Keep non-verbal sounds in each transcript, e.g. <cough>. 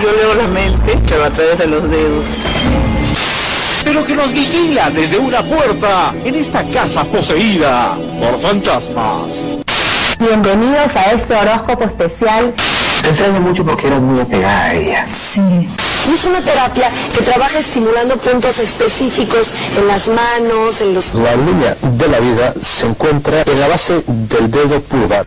Yo leo la mente, pero a través de los dedos. Pero que nos vigila desde una puerta en esta casa poseída por fantasmas. Bienvenidos a este horóscopo especial. Te extraño mucho porque eras muy apegada a ella. Sí. Es una terapia que trabaja estimulando puntos específicos en las manos, en los... La línea de la vida se encuentra en la base del dedo pulgar.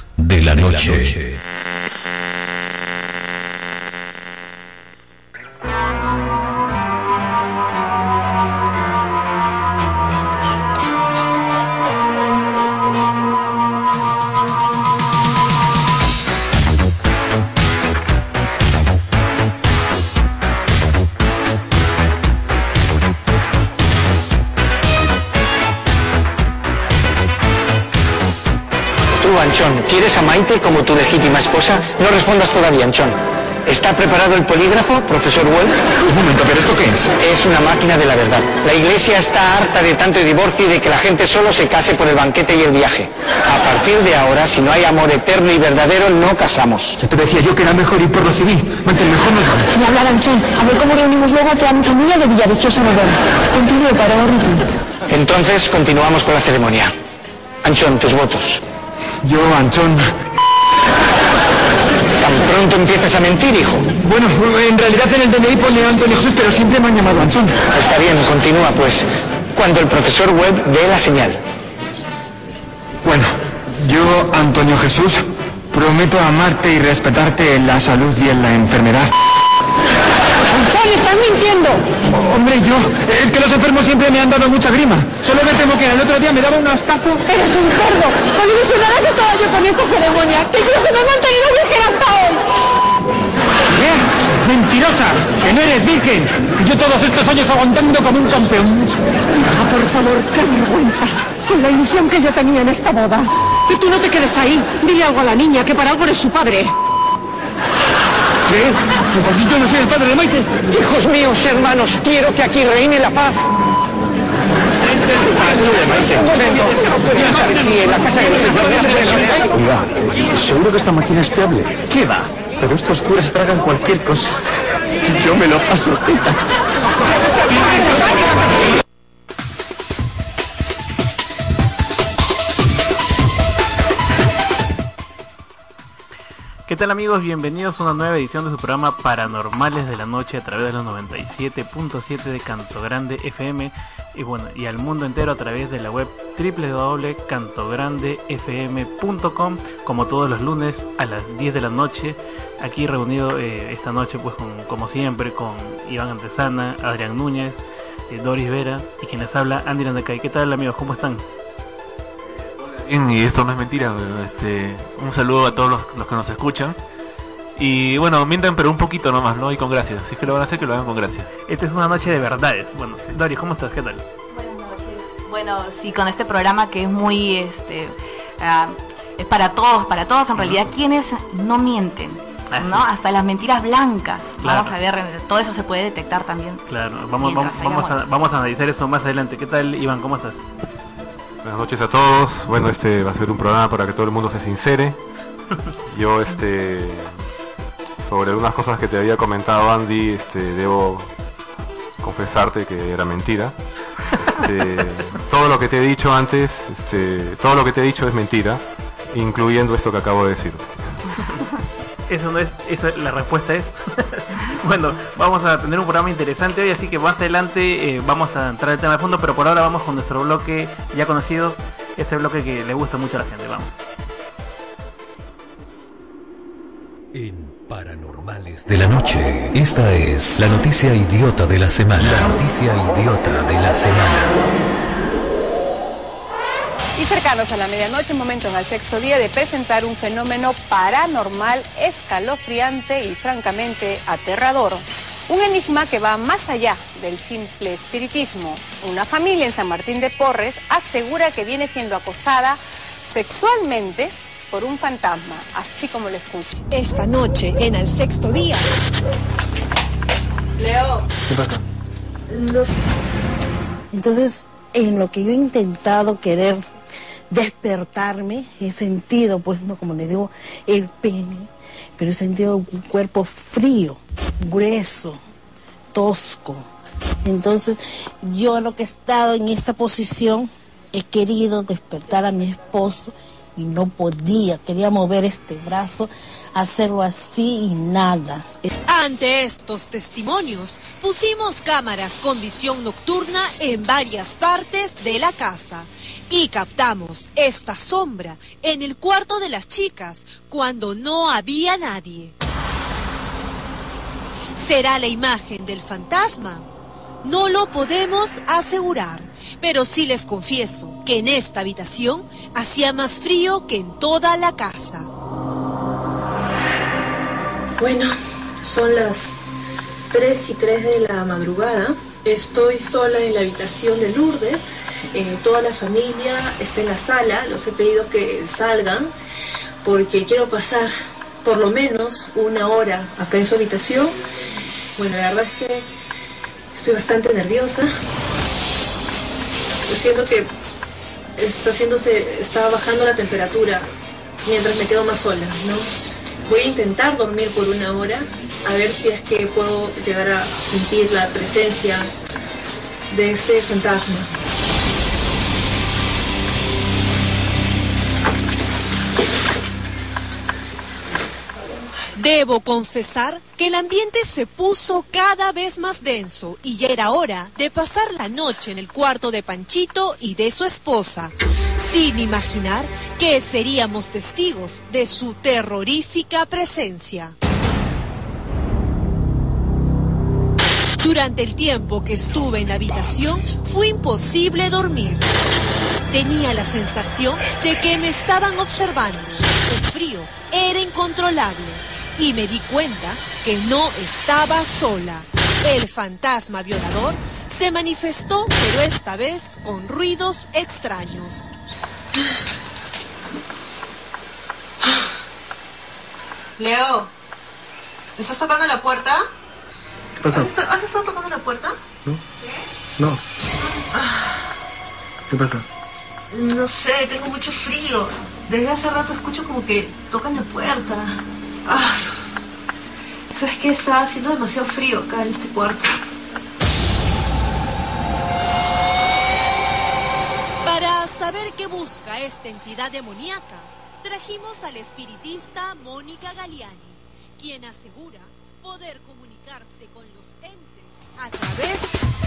de la Noche. Anchón, ¿quieres a Maite como tu legítima esposa? No respondas todavía, Anchón. ¿Está preparado el polígrafo, profesor Well? Un momento, ¿pero esto qué es? Es una máquina de la verdad. La iglesia está harta de tanto divorcio y de que la gente solo se case por el banquete y el viaje. A partir de ahora, si no hay amor eterno y verdadero, no casamos. Ya te decía yo que era mejor ir por lo civil. Maite, mejor nos vamos. Hablar, Anchón. A ver cómo reunimos luego a toda mi familia de Villaviciosa Novena. Continúe para ahorrar. Entonces, continuamos con la ceremonia. Anchón, tus votos. Yo, Anchón... Tan pronto empiezas a mentir, hijo. Bueno, en realidad en el DNI pone Antonio Jesús, pero siempre me han llamado Anchón. Está bien, continúa pues. Cuando el profesor Webb dé la señal. Bueno, yo, Antonio Jesús, prometo amarte y respetarte en la salud y en la enfermedad. Anchón, estás mintiendo. Hombre, yo, es que los enfermos siempre me han dado mucha grima. Solo me temo que el otro día me daba un ascazo. Eres un cerdo. Con ilusionada que estaba yo con esta ceremonia. Que incluso me he mantenido virgen hasta hoy. ¿Qué? ¡Mentirosa! ¡Que no eres virgen! Y yo todos estos años aguantando como un campeón. Hija, por favor, qué vergüenza. Con la ilusión que yo tenía en esta boda. Y tú no te quedes ahí. Dile algo a la niña, que para algo eres su padre. ¿Qué? Pues yo no soy el padre de Maite. Hijos míos, hermanos, quiero que aquí reine la paz. Sí, en la casa de Oiga, ¿seguro que esta máquina es fiable? ¿Qué va? Pero estos curas tragan cualquier cosa. Yo me lo paso. ¿Qué tal amigos? Bienvenidos a una nueva edición de su programa Paranormales de la Noche a través de los 97.7 de Canto Grande FM y bueno, y al mundo entero a través de la web www.cantograndefm.com como todos los lunes a las 10 de la noche aquí reunido eh, esta noche pues con, como siempre con Iván Antesana, Adrián Núñez, eh, Doris Vera y quien les habla Andy Landacay. ¿Qué tal amigos? ¿Cómo están? Y esto no es mentira, pero, este, un saludo a todos los, los que nos escuchan. Y bueno, mientan pero un poquito nomás, ¿no? Y con gracias. Si es que lo van a hacer, que lo hagan con gracias. Esta es una noche de verdades. Bueno, Doris, ¿cómo estás? ¿Qué tal? Buenas noches. Bueno, sí, con este programa que es muy, este, ah, es para todos, para todos en realidad, quienes no mienten, Ah, ¿no? Hasta las mentiras blancas. Claro. Vamos a ver, todo eso se puede detectar también. Claro, vamos, vamos, vamos, a, vamos a analizar eso más adelante. ¿Qué tal, Iván? ¿Cómo estás? Buenas noches a todos. Bueno, este va a ser un programa para que todo el mundo se sincere. Yo, este, sobre algunas cosas que te había comentado Andy, este, debo confesarte que era mentira. Este, <laughs> todo lo que te he dicho antes, este, todo lo que te he dicho es mentira, incluyendo esto que acabo de decir. Eso no es, eso, la respuesta es. <laughs> bueno, vamos a tener un programa interesante hoy, así que más adelante eh, vamos a entrar al tema de fondo, pero por ahora vamos con nuestro bloque ya conocido, este bloque que le gusta mucho a la gente. Vamos. En Paranormales de la Noche, esta es la noticia idiota de la semana. La noticia idiota de la semana. Y cercanos a la medianoche, momento en el sexto día de presentar un fenómeno paranormal, escalofriante y francamente aterrador. Un enigma que va más allá del simple espiritismo. Una familia en San Martín de Porres asegura que viene siendo acosada sexualmente por un fantasma, así como lo escucha. Esta noche, en el sexto día. Leo. ¿Qué pasa? Entonces, en lo que yo he intentado querer despertarme, he sentido, pues, no como le digo, el pene, pero he sentido un cuerpo frío, grueso, tosco. Entonces, yo lo que he estado en esta posición, he querido despertar a mi esposo y no podía, quería mover este brazo, hacerlo así y nada. Ante estos testimonios, pusimos cámaras con visión nocturna en varias partes de la casa y captamos esta sombra en el cuarto de las chicas cuando no había nadie. ¿Será la imagen del fantasma? No lo podemos asegurar, pero sí les confieso que en esta habitación hacía más frío que en toda la casa. Bueno, son las 3 y 3 de la madrugada. Estoy sola en la habitación de Lourdes. Eh, toda la familia está en la sala. Los he pedido que salgan porque quiero pasar por lo menos una hora acá en su habitación. Bueno, la verdad es que estoy bastante nerviosa. Siento que está haciéndose, está bajando la temperatura mientras me quedo más sola, ¿no? Voy a intentar dormir por una hora, a ver si es que puedo llegar a sentir la presencia de este fantasma. Debo confesar que el ambiente se puso cada vez más denso y ya era hora de pasar la noche en el cuarto de Panchito y de su esposa, sin imaginar que seríamos testigos de su terrorífica presencia. Durante el tiempo que estuve en la habitación fue imposible dormir. Tenía la sensación de que me estaban observando. El frío era incontrolable y me di cuenta que no estaba sola. El fantasma violador se manifestó, pero esta vez con ruidos extraños. Leo, ¿me estás tocando la puerta? ¿Qué pasa? ¿Has, esta- has estado tocando la puerta? No. ¿Qué pasa? No sé, tengo mucho frío. Desde hace rato escucho como que tocan la puerta. Ah, ¿Sabes qué? Está haciendo demasiado frío acá en este cuarto. Para saber qué busca esta entidad demoníaca, trajimos al espiritista Mónica Galiani, quien asegura poder comunicarse con los entes a través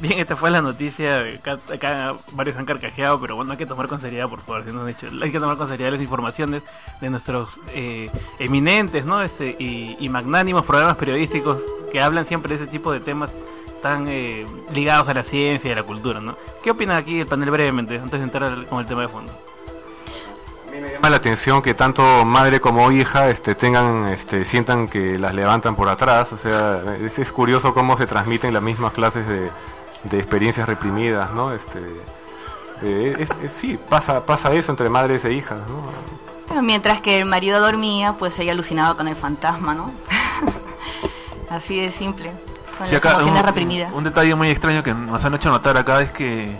Bien, esta fue la noticia. Acá, acá varios han carcajeado, pero bueno, hay que tomar con seriedad, por favor. Si no han hecho, hay que tomar con seriedad las informaciones de nuestros eh, eminentes ¿no? este, y, y magnánimos programas periodísticos que hablan siempre de ese tipo de temas tan eh, ligados a la ciencia y a la cultura. ¿no? ¿Qué opina aquí el panel brevemente, antes de entrar con el tema de fondo? llama la atención que tanto madre como hija este, tengan, este, sientan que las levantan por atrás. O sea, es, es curioso cómo se transmiten las mismas clases de, de experiencias reprimidas, ¿no? Este, eh, es- es- sí, pasa, pasa eso entre madres e hijas, ¿no? Pero mientras que el marido dormía, pues ella alucinaba con el fantasma, ¿no? <laughs> Así de simple. Con Sí, las acá emociones un, reprimidas. un detalle muy extraño que nos han hecho notar acá es que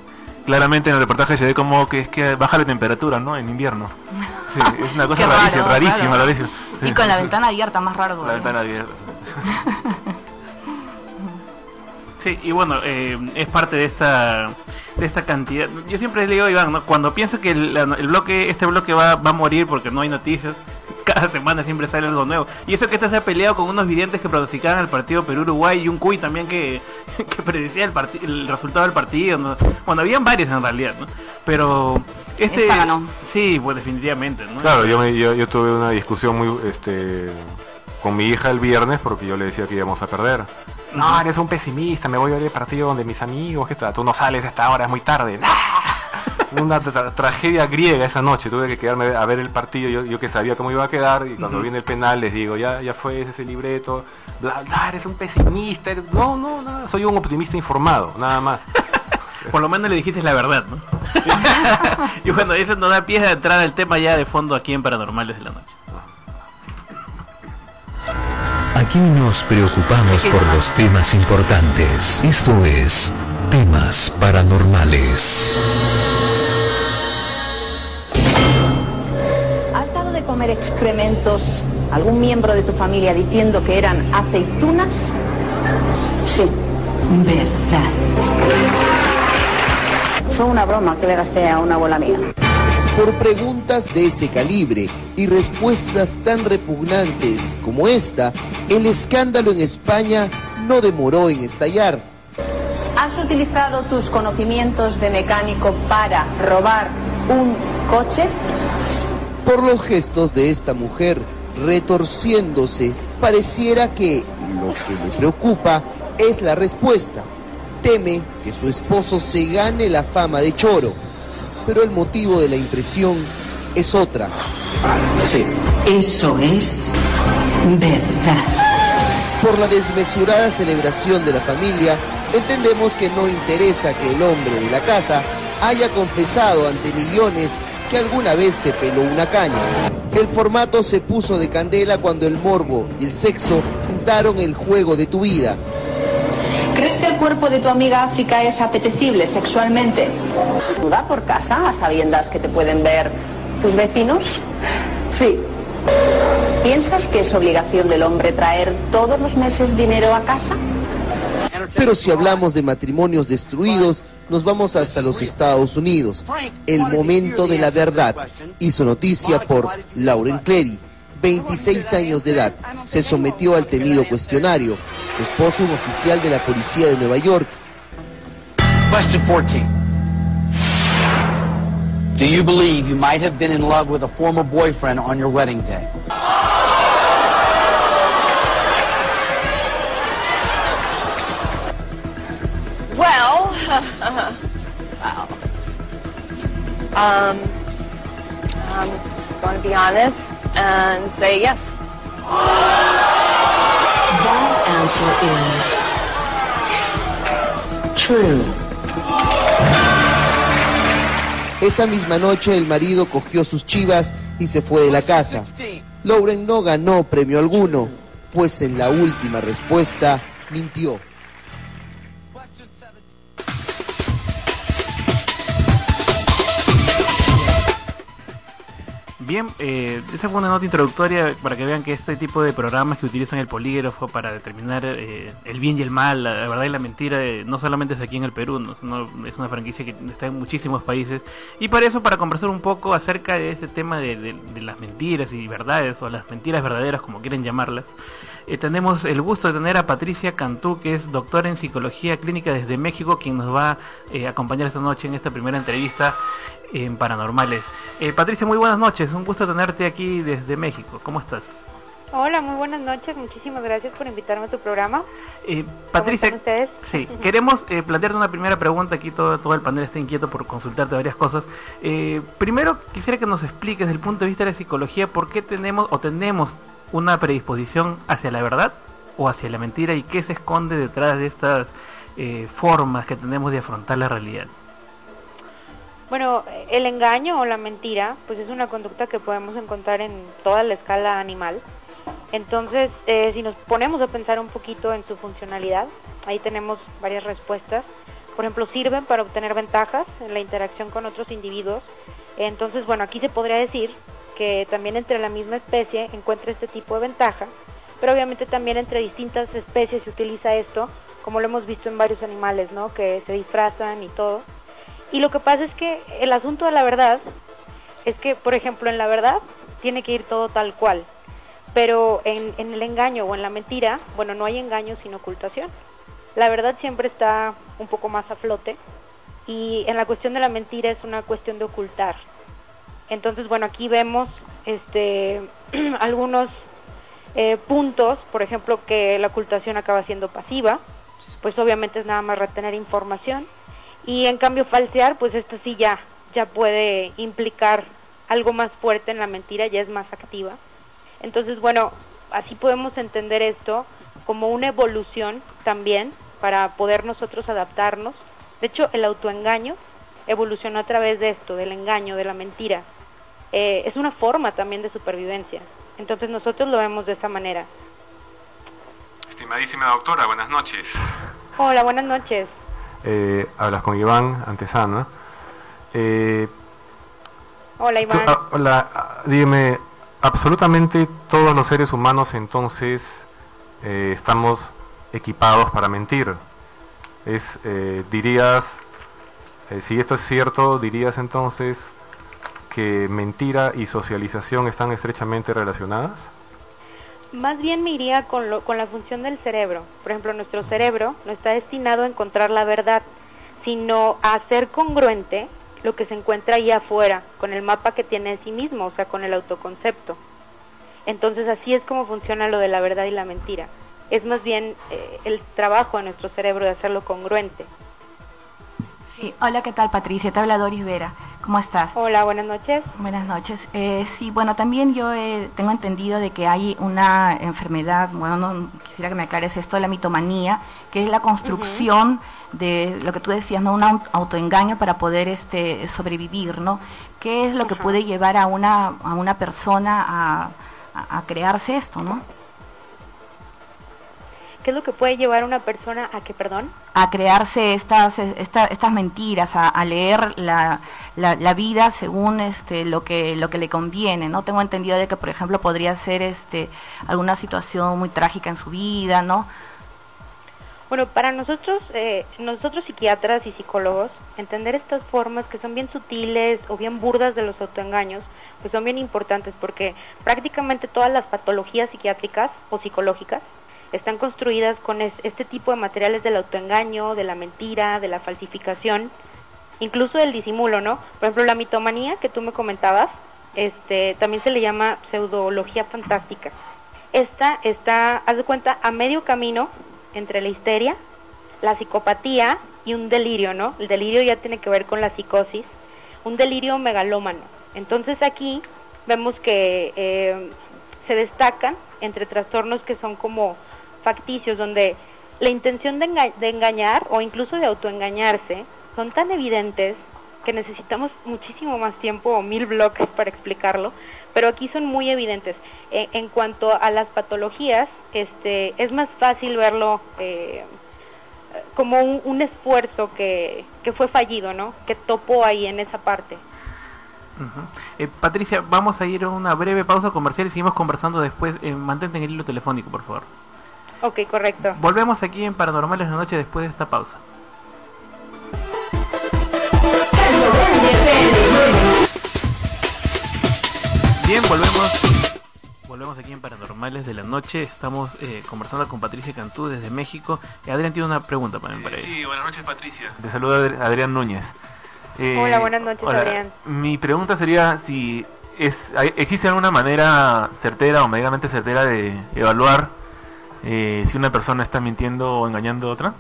claramente en el reportaje se ve como que es que baja la temperatura, ¿no? En invierno. Sí, <laughs> es una cosa rarísima, rarísima. Y con la ventana abierta, más raro. La todavía. ventana abierta. <laughs> Sí, y bueno, eh, es parte de esta de esta cantidad. Yo siempre le digo a Iván, ¿no? cuando pienso que el, la- el bloque este bloque va, va a morir porque no hay noticias, <laughs> cada semana siempre sale algo nuevo. Y eso que este se ha peleado con unos videntes que pronosticaban el partido Perú-Uruguay y un Cuy también que, <laughs> que predecía el, parti- el resultado del partido. ¿no? Bueno, habían varios en realidad, ¿no? Pero este... Esta ganó. Sí, pues definitivamente, ¿no? Claro, yo, me- yo, yo tuve una discusión muy este, con mi hija el viernes porque yo le decía que íbamos a perder. No, eres un pesimista, me voy a ver el partido donde mis amigos, que está, tú no sales a esta hora, es muy tarde. <laughs> Una tra- tragedia griega esa noche, tuve que quedarme a ver el partido, yo, yo que sabía cómo iba a quedar, y cuando viene el penal les digo, ya, ya fue ese libreto, bla, bla, eres un pesimista, eres- no, no, nada, soy un optimista informado, nada más. <laughs> Por lo menos le dijiste la verdad, ¿no? <laughs> y bueno, eso nos da pie a entrar al tema ya de fondo aquí en Paranormales de la Noche. Aquí nos preocupamos por los temas importantes. Esto es Temas Paranormales. ¿Has dado de comer excrementos a algún miembro de tu familia diciendo que eran aceitunas? Sí. Verdad. Fue una broma que le gasté a una abuela mía. Por preguntas de ese calibre y respuestas tan repugnantes como esta, el escándalo en España no demoró en estallar. ¿Has utilizado tus conocimientos de mecánico para robar un coche? Por los gestos de esta mujer retorciéndose, pareciera que lo que le preocupa es la respuesta. Teme que su esposo se gane la fama de choro, pero el motivo de la impresión es otra. Sí. Eso es verdad. Por la desmesurada celebración de la familia, entendemos que no interesa que el hombre de la casa haya confesado ante millones que alguna vez se peló una caña. El formato se puso de candela cuando el morbo y el sexo juntaron el juego de tu vida. ¿Crees que el cuerpo de tu amiga África es apetecible sexualmente? ¿Duda por casa a sabiendas que te pueden ver tus vecinos? Sí. ¿Piensas que es obligación del hombre traer todos los meses dinero a casa? Pero si hablamos de matrimonios destruidos, nos vamos hasta los Estados Unidos. El momento de la verdad hizo noticia por Lauren Clery, 26 años de edad. Se sometió al temido cuestionario. Su esposo, un oficial de la policía de Nueva York, Question 14. Do you believe you might have been in love with a former boyfriend on your wedding day? Well, well, <laughs> um, I'm going to be honest and say yes. That answer is true. Esa misma noche el marido cogió sus chivas y se fue de la casa. Lauren no ganó premio alguno, pues en la última respuesta mintió. Bien, eh, esa fue una nota introductoria para que vean que este tipo de programas que utilizan el polígrafo para determinar eh, el bien y el mal, la, verdad y la mentira, eh, no solamente es aquí en el Perú, ¿no? Es una franquicia que está en muchísimos países. Y para eso, para conversar un poco acerca de este tema de las mentiras y verdades, o las mentiras verdaderas, como quieren llamarlas, eh, tenemos el gusto de tener a Patricia Cantú, que es doctora en psicología clínica desde México, quien nos va eh, a acompañar esta noche en esta primera entrevista en Paranormales. Eh, Patricia, muy buenas noches, un gusto tenerte aquí desde México. ¿Cómo estás? Hola, muy buenas noches. Muchísimas gracias por invitarme a tu programa. Eh, Patricia, están ustedes? sí, <laughs> queremos eh, plantearte una primera pregunta. Aquí todo, todo el panel está inquieto por consultarte varias cosas. Eh, primero, quisiera que nos expliques, desde el punto de vista de la psicología, por qué tenemos o tenemos una predisposición hacia la verdad o hacia la mentira y qué se esconde detrás de estas eh, formas que tenemos de afrontar la realidad. Bueno, el engaño o la mentira, pues es una conducta que podemos encontrar en toda la escala animal. Entonces, eh, si nos ponemos a pensar un poquito en su funcionalidad, ahí tenemos varias respuestas. Por ejemplo, sirven para obtener ventajas en la interacción con otros individuos. Entonces, bueno, aquí se podría decir que también entre la misma especie encuentra este tipo de ventaja, pero obviamente también entre distintas especies se utiliza esto, como lo hemos visto en varios animales, ¿no? Que se disfrazan y todo. Y lo que pasa es que el asunto de la verdad es que, por ejemplo, en la verdad tiene que ir todo tal cual, pero en, en el engaño o en la mentira, bueno, no hay engaño sin ocultación. La verdad siempre está un poco más a flote y en la cuestión de la mentira es una cuestión de ocultar. Entonces, bueno, aquí vemos este <clears throat> algunos eh, puntos, por ejemplo, que la ocultación acaba siendo pasiva, pues obviamente es nada más retener información. Y en cambio falsear, pues esto sí ya, ya puede implicar algo más fuerte en la mentira, ya es más activa. Entonces, bueno, así podemos entender esto como una evolución también para poder nosotros adaptarnos. De hecho, el autoengaño evolucionó a través de esto, del engaño, de la mentira. Eh, es una forma también de supervivencia. Entonces nosotros lo vemos de esa manera. Estimadísima doctora, buenas noches. Hola, buenas noches. Eh, hablas con Iván Antesana. Eh, Hola, Iván. tú- ah, hola, ah, dime, absolutamente todos los seres humanos entonces eh, estamos equipados para mentir. Es, eh, dirías, eh, si esto es cierto, dirías entonces que mentira y socialización están estrechamente relacionadas. Más bien me iría con, lo, con la función del cerebro. Por ejemplo, nuestro cerebro no está destinado a encontrar la verdad, sino a hacer congruente lo que se encuentra ahí afuera, con el mapa que tiene de sí mismo, o sea, con el autoconcepto. Entonces así es como funciona lo de la verdad y la mentira. Es más bien eh, el trabajo de nuestro cerebro de hacerlo congruente. Sí, hola, ¿qué tal Patricia? Te habla Doris Vera. ¿Cómo estás? Hola, buenas noches. Buenas noches. Eh, sí, bueno, también yo eh, tengo entendido de que hay una enfermedad, bueno, no quisiera que me aclares esto, la mitomanía, que es la construcción de lo que tú decías, ¿no? Un au- autoengaño para poder este sobrevivir, ¿no? ¿Qué es lo que puede llevar a una, a una persona a, a- a crearse esto, ¿no? ¿Qué es lo que puede llevar a una persona a que, perdón? a crearse estas esta- estas mentiras, a, a leer la, la, la vida según este lo que lo que le conviene, ¿no? Tengo entendido de que por ejemplo podría ser este alguna situación muy trágica en su vida, ¿no? Bueno, para nosotros, eh, nosotros psiquiatras y psicólogos, entender estas formas que son bien sutiles o bien burdas de los autoengaños, pues son bien importantes porque prácticamente todas las patologías psiquiátricas o psicológicas están construidas con es- este tipo de materiales del autoengaño, de la mentira, de la falsificación, incluso del disimulo, ¿no? Por ejemplo, la mitomanía que tú me comentabas, este, también se le llama pseudología fantástica. Esta está, haz de cuenta, a medio camino entre la histeria, la psicopatía y un delirio, ¿no? El delirio ya tiene que ver con la psicosis, un delirio megalómano. Entonces aquí vemos que eh, se destacan entre trastornos que son como facticios, donde la intención de, de engañar o incluso de autoengañarse son tan evidentes que necesitamos muchísimo más tiempo o mil bloques para explicarlo, pero aquí son muy evidentes. Eh, en cuanto a las patologías, este, es más fácil verlo eh, como un, esfuerzo que, que fue fallido, ¿no? Que topó ahí en esa parte. Eh, Patricia, vamos a ir a una breve pausa comercial y seguimos conversando después. Eh, mantente en el hilo telefónico, por favor. Ok, correcto. Volvemos aquí en Paranormales la noche después de esta pausa. Bien, volvemos. Volvemos aquí en Paranormales de la noche. Estamos eh, conversando con Patricia Cantú desde México. Eh, Adrián tiene una pregunta para mí. Para ella. Sí, buenas noches Patricia. Te saluda Adri- Adrián Núñez. Eh, Hola, buenas noches, hola. Adrián. Mi pregunta sería si es, hay- existe alguna manera certera o medianamente certera de evaluar eh, si una persona está mintiendo o engañando a otra.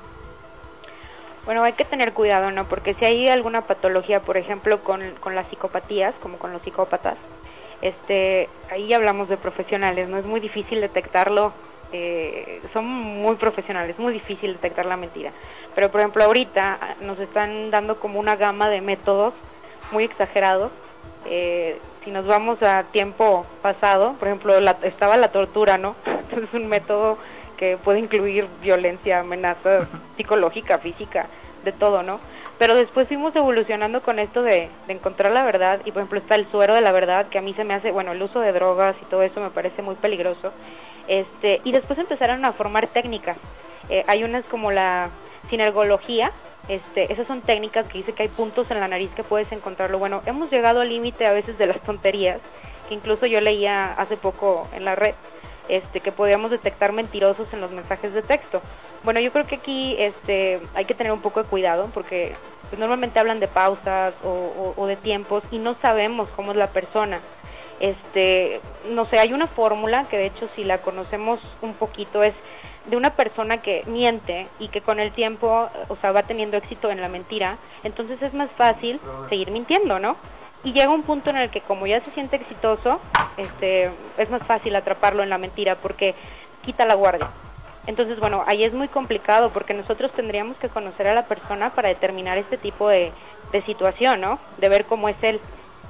Bueno, hay que tener cuidado, ¿no? Porque si hay alguna patología, por ejemplo, con, con las psicopatías, como con los psicópatas, este, ahí hablamos de profesionales, ¿no? Es muy difícil detectarlo, eh, son muy profesionales, muy difícil detectar la mentira. Pero, por ejemplo, ahorita ah, nos están dando como una gama de métodos muy exagerados. Eh, si nos vamos a tiempo pasado, por ejemplo, la- estaba la tortura, ¿no? <laughs> es un método que puede incluir violencia, amenaza <laughs> psicológica, física, de todo, ¿no? Pero después fuimos evolucionando con esto de, de encontrar la verdad y por ejemplo está el suero de la verdad que a mí se me hace, bueno, el uso de drogas y todo eso me parece muy peligroso. Este, y después empezaron a formar técnicas. Eh, hay unas como la sinergología, este, esas son técnicas que dice que hay puntos en la nariz que puedes encontrarlo. Bueno, hemos llegado al límite a veces de las tonterías, que incluso yo leía hace poco en la red, este, que podíamos detectar mentirosos en los mensajes de texto. Bueno, yo creo que aquí este, hay que tener un poco de cuidado porque pues, normalmente hablan de pausas o, o- o de tiempos y no sabemos cómo es la persona. Este, no sé, hay una fórmula que de hecho si la conocemos un poquito es de una persona que miente y que con el tiempo, o sea, va teniendo éxito en la mentira, entonces es más fácil seguir mintiendo, ¿no? Y llega un punto en el que como ya se siente exitoso, este, es más fácil atraparlo en la mentira porque quita la guardia. Entonces, bueno, ahí es muy complicado porque nosotros tendríamos que conocer a la persona para determinar este tipo de, de situación, ¿no? De ver cómo es él.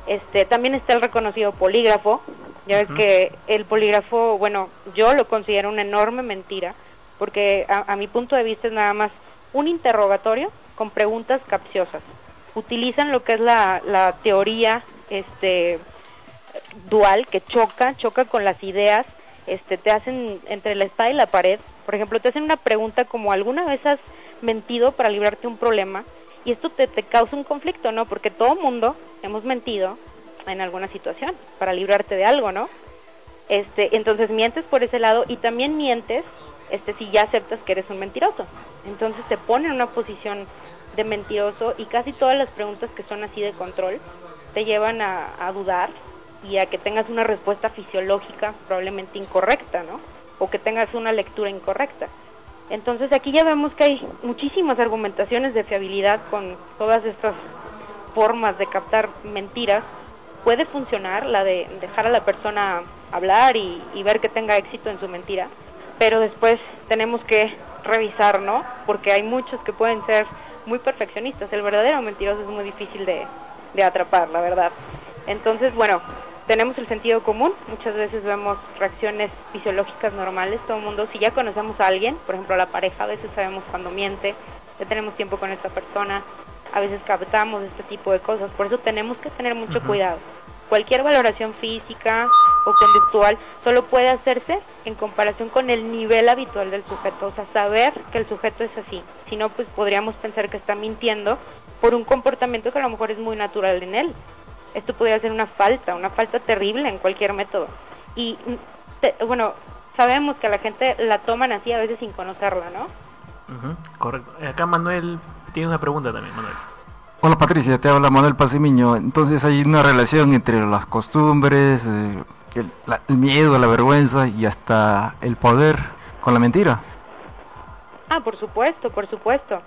Este, también está el reconocido polígrafo. Ya ves que el polígrafo, bueno, yo lo considero una enorme mentira porque a, a mi punto de vista es nada más un interrogatorio con preguntas capciosas. Utilizan lo que es la, la teoría este, dual que choca, choca con las ideas, este, te hacen entre la espada y la pared. Por ejemplo, te hacen una pregunta como ¿alguna vez has mentido para librarte de un problema? Y esto te, te causa un conflicto, ¿no? Porque todo mundo hemos mentido en alguna situación para librarte de algo, ¿no? Este, entonces mientes por ese lado y también mientes este si ya aceptas que eres un mentiroso. Entonces te pone en una posición de mentiroso y casi todas las preguntas que son así de control te llevan a, a dudar y a que tengas una respuesta fisiológica probablemente incorrecta, ¿no? O que tengas una lectura incorrecta. Entonces aquí ya vemos que hay muchísimas argumentaciones de fiabilidad con todas estas formas de captar mentiras. Puede funcionar la de dejar a la persona hablar y, y ver que tenga éxito en su mentira, pero después tenemos que revisar, ¿no? Porque hay muchos que pueden ser muy perfeccionistas. El verdadero mentiroso es muy difícil de, atrapar, la verdad. Entonces, bueno, tenemos el sentido común, muchas veces vemos reacciones fisiológicas normales, todo el mundo, si ya conocemos a alguien, por ejemplo a la pareja, a veces sabemos cuando miente, ya tenemos tiempo con esta persona, a veces captamos este tipo de cosas, por eso tenemos que tener mucho cuidado. Cualquier valoración física o conductual solo puede hacerse en comparación con el nivel habitual del sujeto, o sea, saber que el sujeto es así, si no, pues podríamos pensar que está mintiendo por un comportamiento que a lo mejor es muy natural en él esto podría ser una falta, una falta terrible en cualquier método. Y te- bueno, sabemos que la gente la toman así a veces sin conocerla, ¿no? Correcto. Acá Manuel tiene una pregunta también, Manuel. Hola Patricia, te habla Manuel Pasimiño. Entonces hay una relación entre las costumbres, eh, el, la- el miedo, la vergüenza y hasta el poder con la mentira. Ah, por supuesto, por supuesto.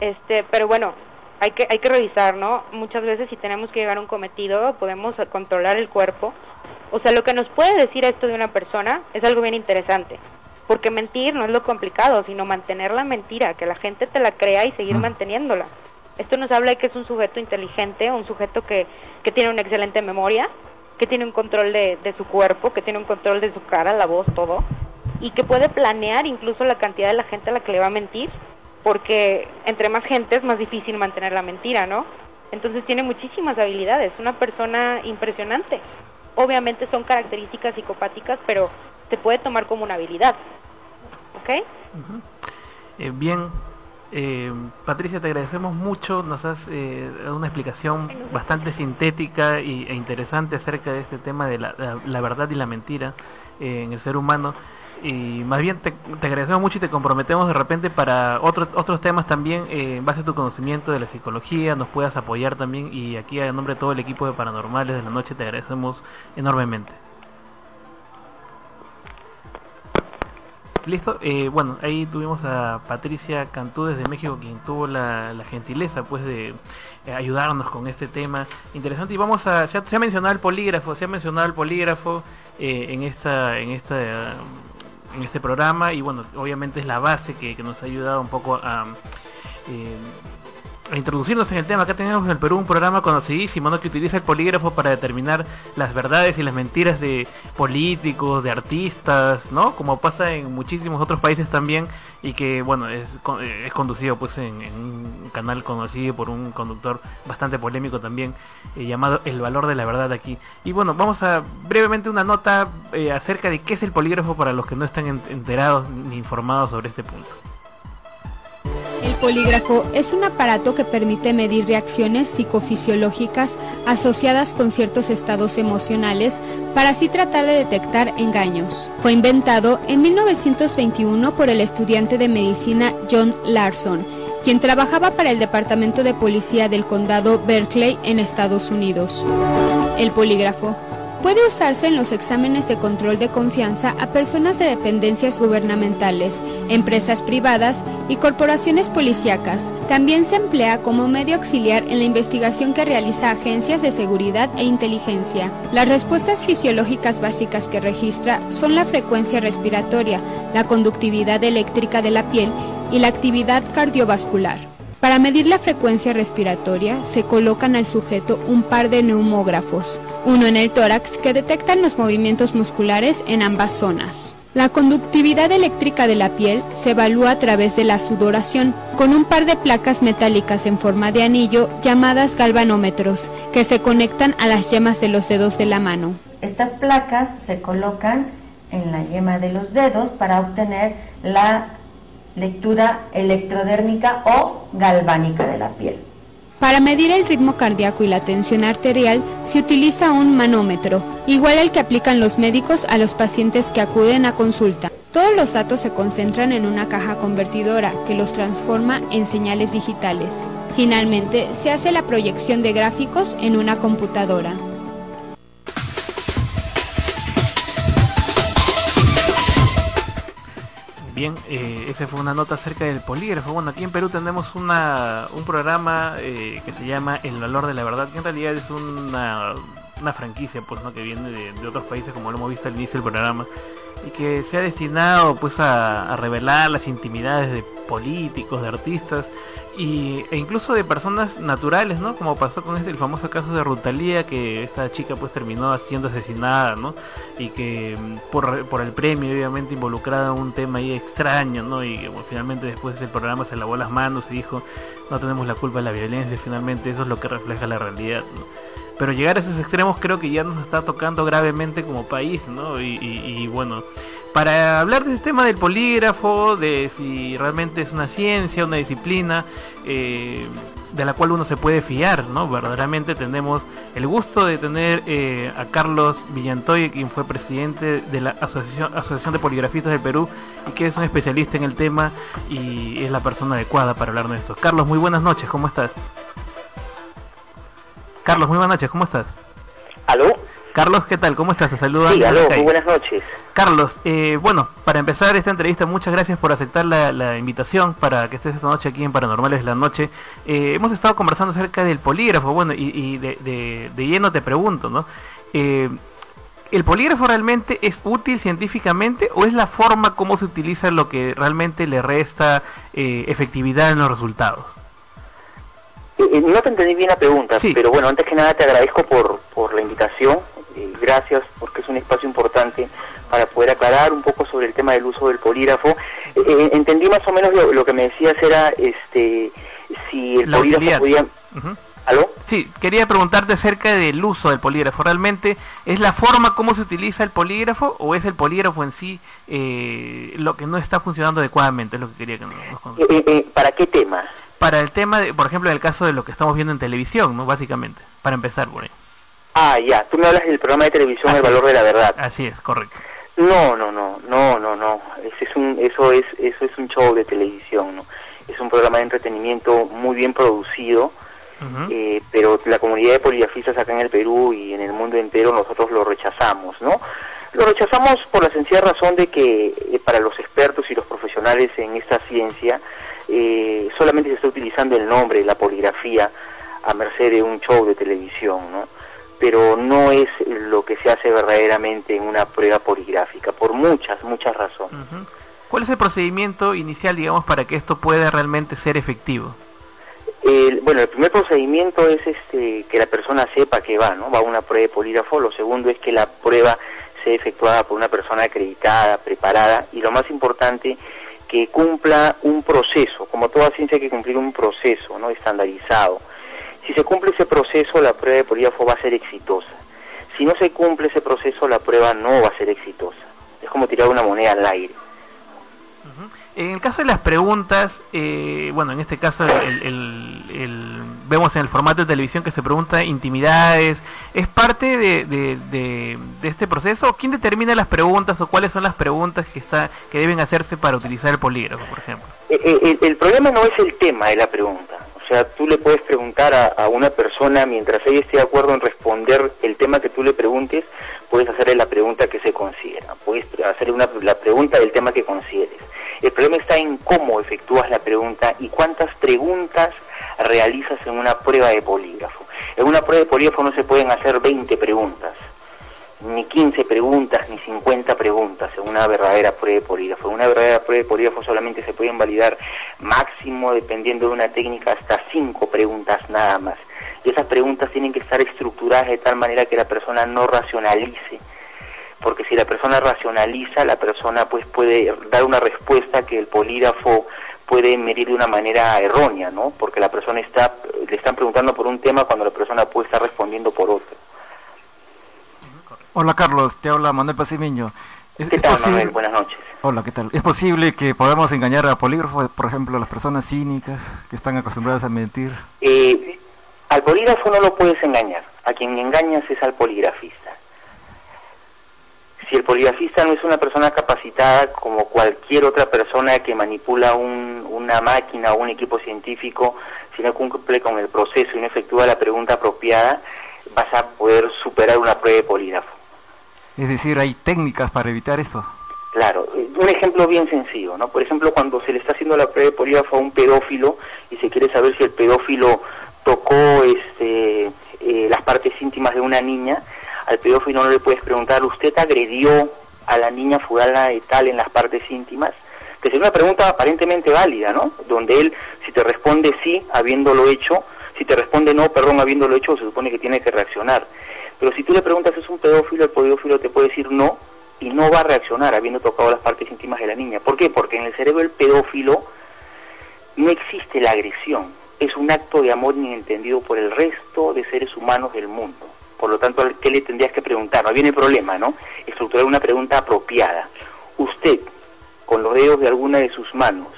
Este, pero bueno, hay que hay que revisar, ¿no? Muchas veces si tenemos que llegar a un cometido, podemos controlar el cuerpo. O sea, lo que nos puede decir esto de una persona es algo bien interesante. Porque mentir no es lo complicado, sino mantener la mentira, que la gente te la crea y seguir manteniéndola. Esto nos habla de que es un sujeto inteligente, un sujeto que, que tiene una excelente memoria, que tiene un control de, de su cuerpo, que tiene un control de su cara, la voz, todo, y que puede planear incluso la cantidad de la gente a la que le va a mentir, porque entre más gente es más difícil mantener la mentira, ¿no? Entonces tiene muchísimas habilidades, una persona impresionante. Obviamente son características psicopáticas, pero se puede tomar como una habilidad. ¿Ok? Eh, bien, eh, Patricia, te agradecemos mucho. Nos has eh, dado una explicación bastante sintética y, e interesante acerca de este tema de la, la- la verdad y la mentira eh, en el ser humano. Y más bien te, te agradecemos mucho y te comprometemos de repente para otro- otros temas también, eh, en base a tu conocimiento de la psicología, nos puedas apoyar también. Y aquí, a nombre de todo el equipo de Paranormales de la Noche, te agradecemos enormemente. Listo, eh, bueno, ahí tuvimos a Patricia Cantú desde México, quien tuvo la, gentileza pues de eh, ayudarnos con este tema interesante. Y vamos a, ya se ha mencionado el polígrafo, se ha mencionado el polígrafo eh, en esta, en esta, en este programa y bueno, obviamente es la base que, nos ha ayudado un poco a, a introducirnos en el tema. Acá tenemos en el Perú un programa conocidísimo ¿no? que utiliza el polígrafo para determinar las verdades y las mentiras de políticos, de artistas, ¿no? Como pasa en muchísimos otros países también y que, bueno, es, eh, es conducido pues en, un canal conocido por un conductor bastante polémico también eh, llamado El Valor de la Verdad aquí. Y bueno, vamos a brevemente una nota eh, acerca de qué es el polígrafo para los que no están en- enterados ni informados sobre este punto. Polígrafo es un aparato que permite medir reacciones psicofisiológicas asociadas con ciertos estados emocionales para así tratar de detectar engaños. Fue inventado en 1921 por el estudiante de medicina John Larson, quien trabajaba para el Departamento de Policía del Condado Berkeley en Estados Unidos. El polígrafo Puede usarse en los exámenes de control de confianza a personas de dependencias gubernamentales, empresas privadas y corporaciones policíacas. También se emplea como medio auxiliar en la investigación que realiza agencias de seguridad e inteligencia. Las respuestas fisiológicas básicas que registra son la frecuencia respiratoria, la conductividad eléctrica de la piel y la actividad cardiovascular. Para medir la frecuencia respiratoria se colocan al sujeto un par de neumógrafos, uno en el tórax que detectan los movimientos musculares en ambas zonas. La conductividad eléctrica de la piel se evalúa a través de la sudoración, con un par de placas metálicas en forma de anillo llamadas galvanómetros, que se conectan a las yemas de los dedos de la mano. Estas placas se colocan en la yema de los dedos para obtener la lectura electrodérmica o galvánica de la piel. Para medir el ritmo cardíaco y la tensión arterial se utiliza un manómetro, igual al que aplican los médicos a los pacientes que acuden a consulta. Todos los datos se concentran en una caja convertidora que los transforma en señales digitales. Finalmente, se hace la proyección de gráficos en una computadora. Bien, eh, esa fue una nota acerca del polígrafo. Bueno, aquí en Perú tenemos una, un programa eh, que se llama El Valor de la Verdad, que en realidad es una, una franquicia pues, ¿no? que viene de, de, otros países, como lo hemos visto al inicio del programa, y que se ha destinado pues, a, a revelar las intimidades de políticos, de artistas, y, e incluso de personas naturales, ¿no? Como pasó con este, el famoso caso de Rutalía, que esta chica pues terminó siendo asesinada, ¿no? Y que mm, por, por el premio, obviamente, involucrada en un tema ahí extraño, ¿no? Y bueno, finalmente después el programa se lavó las manos y dijo, no tenemos la culpa de la violencia, finalmente eso es lo que refleja la realidad, ¿no? Pero llegar a esos extremos creo que ya nos está tocando gravemente como país, ¿no? Y, y, y bueno, para hablar de este tema del polígrafo, de si realmente es una ciencia, una disciplina eh, de la cual uno se puede fiar, ¿no? Verdaderamente tenemos el gusto de tener eh, a Carlos Villantoy, quien fue presidente de la Asociación, Asociación de Poligrafistas del Perú y que es un especialista en el tema y es la persona adecuada para hablar de esto. Carlos, muy buenas noches, ¿cómo estás? Carlos, muy buenas noches, ¿cómo estás? ¿Aló? Carlos, ¿qué tal? ¿Cómo estás? Te saluda. Sí, aló, muy buenas noches. Carlos, eh, bueno, para empezar esta entrevista, muchas gracias por aceptar la, la, invitación para que estés esta noche aquí en Paranormales de la Noche. Eh, hemos estado conversando acerca del polígrafo, bueno, y, y de, de, de, lleno te pregunto, ¿no? Eh, ¿El polígrafo realmente es útil científicamente o es la forma como se utiliza lo que realmente le resta eh, efectividad en los resultados? Eh, no te entendí bien la pregunta, sí. pero bueno, antes que nada te agradezco por, por la invitación eh, gracias porque es un espacio importante para poder aclarar un poco sobre el tema del uso del polígrafo. Eh, eh entendí más o menos lo, lo, que me decías era este si el la polígrafo utilidad. podía... Uh -huh. ¿Aló? Sí, quería preguntarte acerca del uso del polígrafo. ¿Realmente es la forma como se utiliza el polígrafo o es el polígrafo en sí eh, lo que no está funcionando adecuadamente? Es lo que quería que nos, eh, eh, ¿Para qué tema? Para el tema, de, por ejemplo, en el caso de lo que estamos viendo en televisión, ¿no? Básicamente, para empezar por ahí. Ah, ya, tú me hablas del programa de televisión Así El Valor de la Verdad. Así es, correcto. No, no, no, no, no, no. Ese es un, eso es, eso es un show de televisión, ¿no? Es un programa de entretenimiento muy bien producido, uh -huh. eh, pero la comunidad de poligrafistas acá en el Perú y en el mundo entero nosotros lo rechazamos, ¿no? Lo rechazamos por la sencilla razón de que eh, para los expertos y los profesionales en esta ciencia eh, solamente se está utilizando el nombre, la poligrafía, a merced de un show de televisión, ¿no? Pero no es lo que se hace verdaderamente en una prueba poligráfica, por muchas, muchas razones. Uh -huh. ¿Cuál es el procedimiento inicial, digamos, para que esto pueda realmente ser efectivo? El, bueno, el primer procedimiento es este que la persona sepa que va, ¿no? Va a una prueba de polígrafo. Lo segundo es que la prueba sea efectuada por una persona acreditada, preparada, y lo más importante, que cumpla un proceso. Como toda ciencia hay que cumplir un proceso, ¿no? Estandarizado. Si se cumple ese proceso, la prueba de polígrafo va a ser exitosa. Si no se cumple ese proceso, la prueba no va a ser exitosa. Es como tirar una moneda al aire. Uh -huh. En el caso de las preguntas, eh, bueno, en este caso el, el, el, vemos en el formato de televisión que se pregunta intimidades. ¿Es parte de, de, de, de este proceso? ¿Quién determina las preguntas o cuáles son las preguntas que, está, que deben hacerse para utilizar el polígrafo, por ejemplo? El, el, el problema no es el tema de la pregunta. O sea, tú le puedes preguntar a, a una persona, mientras ella esté de acuerdo en responder el tema que tú le preguntes, puedes hacerle la pregunta que se considera, puedes hacerle una, la pregunta del tema que consideres. El problema está en cómo efectúas la pregunta y cuántas preguntas realizas en una prueba de polígrafo. En una prueba de polígrafo no se pueden hacer 20 preguntas, ni 15 preguntas, ni 50 preguntas en una verdadera prueba de polígrafo. En una verdadera prueba de polígrafo solamente se pueden validar máximo, dependiendo de una técnica, hasta 5 preguntas nada más. Y esas preguntas tienen que estar estructuradas de tal manera que la persona no racionalice. Porque si la persona racionaliza, la persona pues puede dar una respuesta que el polígrafo puede medir de una manera errónea, ¿no? Porque la persona está, le están preguntando por un tema cuando la persona puede estar respondiendo por otro. Hola Carlos, te habla Manuel Pasimiño. ¿Es, ¿Qué es tal, posible- Manuel? Buenas noches. Hola, ¿qué tal? ¿Es posible que podamos engañar a polígrafo, por ejemplo, a las personas cínicas que están acostumbradas a mentir? Eh, al polígrafo no lo puedes engañar. A quien engañas es al poligrafista. Si el poligrafista no es una persona capacitada como cualquier otra persona que manipula un- una máquina o un equipo científico, si no cumple con el proceso y no efectúa la pregunta apropiada, vas a poder superar una prueba de polígrafo. Es decir, hay técnicas para evitar esto. Claro, eh, un ejemplo bien sencillo, ¿no? Por ejemplo, cuando se le está haciendo la prueba de polígrafo a un pedófilo y se quiere saber si el pedófilo tocó este, eh, las partes íntimas de una niña, al pedófilo no le puedes preguntar, ¿usted agredió a la niña fulana de tal en las partes íntimas? Que sería una pregunta aparentemente válida, ¿no? Donde él, si te responde sí, habiéndolo hecho, si te responde no, perdón, habiéndolo hecho, se supone que tiene que reaccionar. Pero si tú le preguntas, ¿es un pedófilo? El pedófilo te puede decir no y no va a reaccionar habiendo tocado las partes íntimas de la niña. ¿Por qué? Porque en el cerebro del pedófilo no existe la agresión. Es un acto de amor inentendido por el resto de seres humanos del mundo. Por lo tanto, ¿qué le tendrías que preguntar? No viene el problema, ¿no? Estructurar una pregunta apropiada. Usted, con los dedos de alguna de sus manos,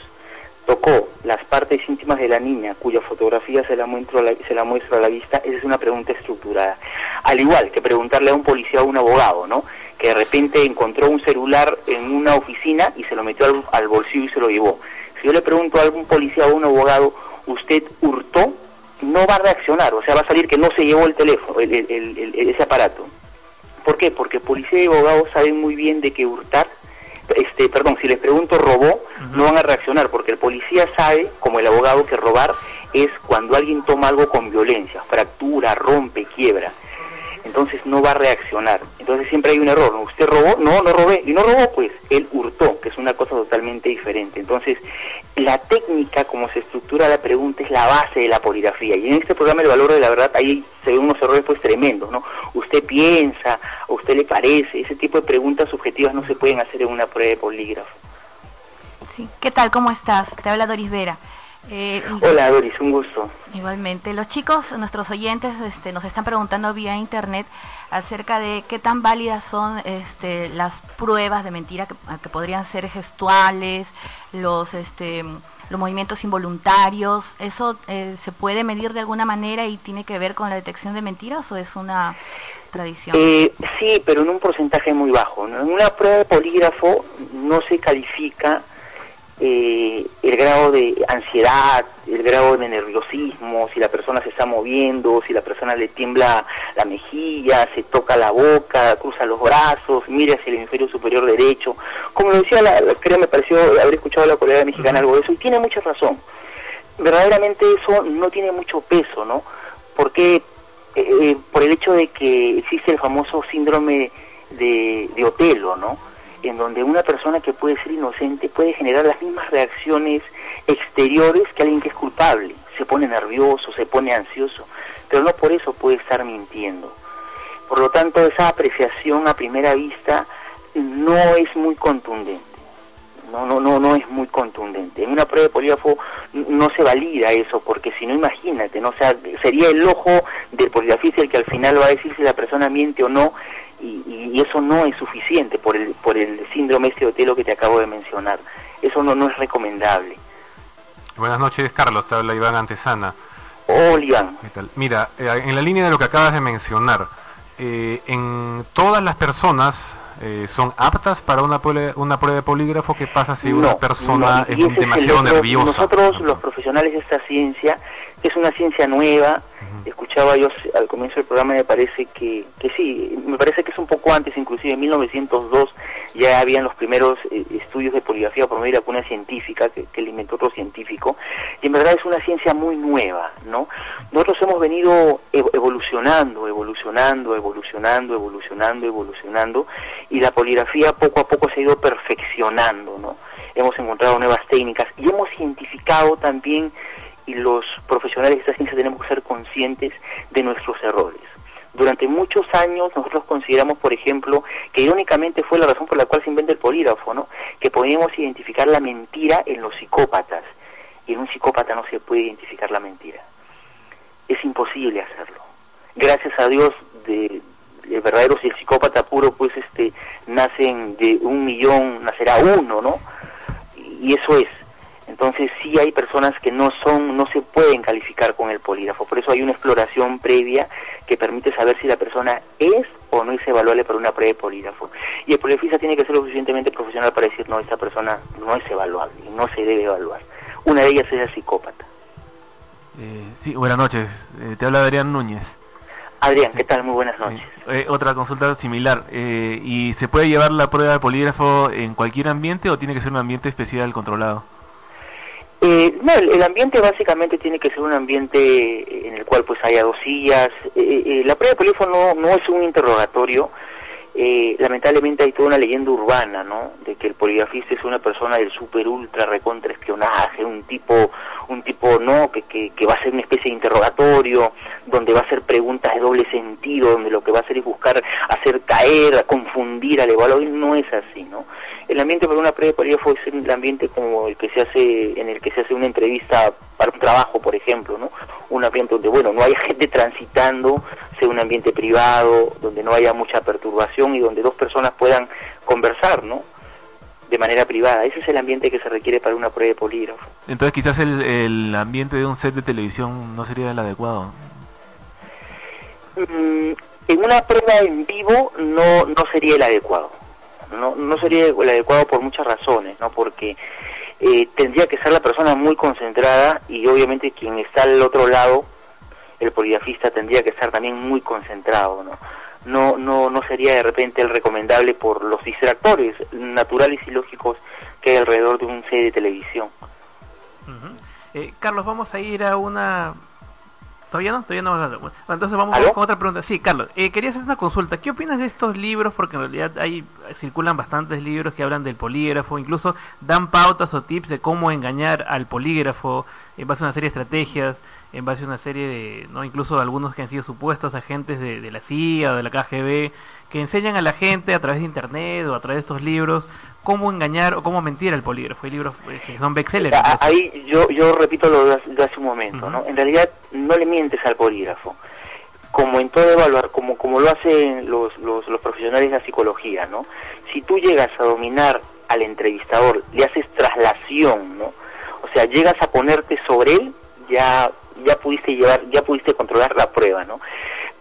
tocó las partes íntimas de la niña cuya fotografía se la, muestro a la, se la muestra a la vista, esa es una pregunta estructurada. Al igual que preguntarle a un policía o a un abogado, ¿no? Que de repente encontró un celular en una oficina y se lo metió al, bolsillo y se lo llevó. Si yo le pregunto a algún policía o a un abogado, ¿usted hurtó? No va a reaccionar, o sea, va a salir que no se llevó el teléfono, el- el- el- ese aparato. ¿Por qué? Porque policía y abogado saben muy bien de que hurtar, este, perdón, si les pregunto robó, no van a reaccionar, porque el policía sabe, como el abogado, que robar es cuando alguien toma algo con violencia, fractura, rompe, quiebra. Entonces no va a reaccionar. Entonces siempre hay un error. ¿Usted robó? No, no robé. Y no robó, pues él hurtó, que es una cosa totalmente diferente. Entonces, la técnica, como se estructura la pregunta, es la base de la poligrafía. Y en este programa El Valor de la Verdad, ahí se ven unos errores pues tremendos, ¿no? Usted piensa, a usted le parece, ese tipo de preguntas subjetivas no se pueden hacer en una prueba de polígrafo. Sí. ¿Qué tal? ¿Cómo estás? Te habla Doris Vera. Eh, Hola Doris, un gusto. Igualmente, los chicos, nuestros oyentes, este, nos están preguntando vía internet acerca de qué tan válidas son este, las pruebas de mentira que, que podrían ser gestuales, los, este, los movimientos involuntarios. ¿Eso eh, se puede medir de alguna manera y tiene que ver con la detección de mentiras o es una tradición? Eh, sí, pero en un porcentaje muy bajo. En una prueba de polígrafo no se califica eh, el grado de ansiedad, el grado de nerviosismo, si la persona se está moviendo, si la persona le tiembla la mejilla, se toca la boca, cruza los brazos, mira hacia el hemisferio superior derecho. Como lo decía, la, la- creo me pareció haber escuchado a la colega mexicana algo de eso, y tiene mucha razón. Verdaderamente eso no tiene mucho peso, ¿no? Porque eh, por el hecho de que existe el famoso síndrome de Otelo, ¿no? En donde una persona que puede ser inocente puede generar las mismas reacciones exteriores que alguien que es culpable. Se pone nervioso, se pone ansioso, pero no por eso puede estar mintiendo. Por lo tanto, esa apreciación a primera vista no es muy contundente. No, no, no, no es muy contundente. En una prueba de polígrafo no se valida eso, porque si no, imagínate, ¿no? Sea, sería el ojo del poligrafista el que al final va a decir si la persona miente o no, y, y- eso no es suficiente por el, por el síndrome este de Otelo que te acabo de mencionar. Eso no, no es recomendable. Buenas noches, Carlos. Te habla Iván Antesana. Hola, Iván. ¿Qué tal? Mira, eh, en la línea de lo que acabas de mencionar, eh, en todas las personas eh, son aptas para una, una prueba de polígrafo. ¿Qué pasa si una persona no, es es demasiado otro- nerviosa? Nosotros, los profesionales de esta ciencia, es una ciencia nueva. Escuchaba yo al comienzo del programa, me parece que, que sí, me parece que es un poco antes, inclusive en 1902 ya habían los primeros eh, estudios de poligrafía por medio de la cuna científica que, que le inventó otro científico, y en verdad es una ciencia muy nueva, ¿no? Nosotros hemos venido ev- evolucionando, evolucionando, evolucionando, evolucionando, evolucionando, y la poligrafía poco a poco se ha ido perfeccionando, ¿no? Hemos encontrado nuevas técnicas y hemos identificado también y los profesionales de esta ciencia tenemos que ser conscientes de nuestros errores. Durante muchos años nosotros consideramos, por ejemplo, que irónicamente fue la razón por la cual se inventa el polígrafo, ¿no? Que podíamos identificar la mentira en los psicópatas. Y en un psicópata no se puede identificar la mentira. Es imposible hacerlo. Gracias a Dios, de, de verdaderos y el psicópata puro, pues este, nacen de un millón, nacerá uno, ¿no? Y eso es. Entonces sí hay personas que no son, no se pueden calificar con el polígrafo. Por eso hay una exploración previa que permite saber si la persona es o no es evaluable para una prueba de polígrafo. Y el poligrafista tiene que ser lo suficientemente profesional para decir, no, esta persona no es evaluable y no se debe evaluar. Una de ellas es el psicópata. Eh, sí, buenas noches. Eh, te habla Adrián Núñez. Adrián, ¿qué tal? Muy buenas noches. Eh, otra consulta similar. Eh, ¿Y se puede llevar la prueba de polígrafo en cualquier ambiente o tiene que ser un ambiente especial controlado? Eh, no, el, ambiente básicamente tiene que ser un ambiente en el cual pues haya dos sillas. Eh, eh, la prueba de no, no es un interrogatorio. Eh, lamentablemente hay toda una leyenda urbana, ¿no? De que el poligrafista es una persona del super ultra recontra espionaje, un tipo, un tipo, ¿no? Que, que, que va a ser una especie de interrogatorio, donde va a hacer preguntas de doble sentido, donde lo que va a hacer es buscar hacer caer, confundir al evaluador, no es así, ¿no? El ambiente para una prueba de polígrafo es el ambiente como el que se hace, en el que se hace una entrevista para un trabajo, por ejemplo, ¿no? Un ambiente donde, bueno, no hay gente transitando, sea un ambiente privado, donde no haya mucha perturbación y donde dos personas puedan conversar, ¿no? De manera privada. Ese es el ambiente que se requiere para una prueba de polígrafo. Entonces quizás el, el ambiente de un set de televisión no sería el adecuado. Mm, en una prueba en vivo no, no sería el adecuado. No, no sería el adecuado por muchas razones, ¿no? Porque eh, tendría que ser la persona muy concentrada y obviamente quien está al otro lado, el poligrafista, tendría que estar también muy concentrado, ¿no? No, no, no sería de repente el recomendable por los distractores naturales y lógicos que hay alrededor de un set de televisión. Eh, Carlos, vamos a ir a una... ¿Todavía no? Todavía no vamos a... Bueno, entonces vamos con otra pregunta. Sí, Carlos, eh, quería hacer una consulta. ¿Qué opinas de estos libros? Porque en realidad hay circulan bastantes libros que hablan del polígrafo, incluso dan pautas o tips de cómo engañar al polígrafo en base a una serie de estrategias, en base a una serie de, no incluso algunos que han sido supuestos agentes de, de la CIA o de la KGB, que enseñan a la gente a través de internet o a través de estos libros cómo engañar o cómo mentir al polígrafo. Hay libros eh, que son bestsellers. A- incluso. Ahí yo, yo repito lo de hace- de hace un momento, ¿no? En realidad no le mientes al polígrafo. Como en todo evaluar, como, como lo hacen los, los, los profesionales de la psicología, ¿no? Si tú llegas a dominar al entrevistador, le haces traslación, ¿no? O sea, llegas a ponerte sobre él, ya, ya pudiste llevar, ya pudiste controlar la prueba, ¿no?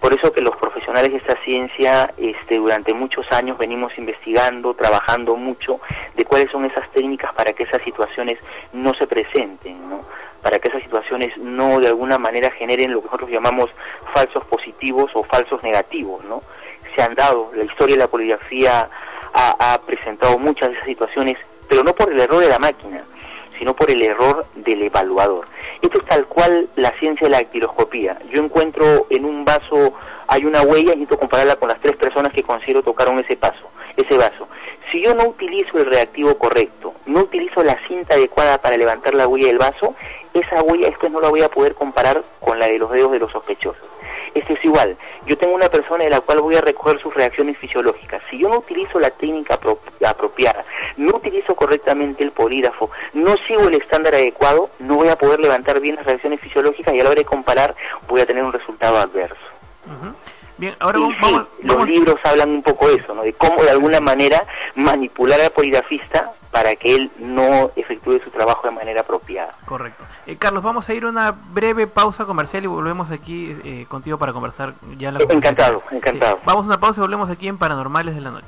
Por eso que los profesionales de esta ciencia este, durante muchos años venimos investigando, trabajando mucho de cuáles son esas técnicas para que esas situaciones no se presenten, ¿no? para que esas situaciones no de alguna manera generen lo que nosotros llamamos falsos positivos o falsos negativos. ¿no? Se han dado, la historia de la poligrafía ha, ha presentado muchas de esas situaciones, pero no por el error de la máquina, sino por el error del evaluador. Esto es tal cual la ciencia de la dactiloscopía. Yo encuentro en un vaso, hay una huella, y necesito compararla con las tres personas que considero tocaron ese paso, ese vaso. Si yo no utilizo el reactivo correcto, no utilizo la cinta adecuada para levantar la huella del vaso, esa huella después no la voy a poder comparar con la de los dedos de los sospechosos. Esto es igual. Yo tengo una persona de la cual voy a recoger sus reacciones fisiológicas. Si yo no utilizo la técnica apro- apropiada, no utilizo correctamente el polígrafo, no sigo el estándar adecuado, no voy a poder levantar bien las reacciones fisiológicas y a la hora de comparar voy a tener un resultado adverso. Bien, ahora vamos, sí, vamos- los vamos- libros hablan un poco de eso, ¿no? de cómo de alguna manera manipular al poligrafista para que él no efectúe su trabajo de manera apropiada. Correcto. Eh, Carlos, vamos a ir a una breve pausa comercial y volvemos aquí eh, contigo para conversar ya la Encantado, encantado. Vamos a una pausa y volvemos aquí en Paranormales de la Noche.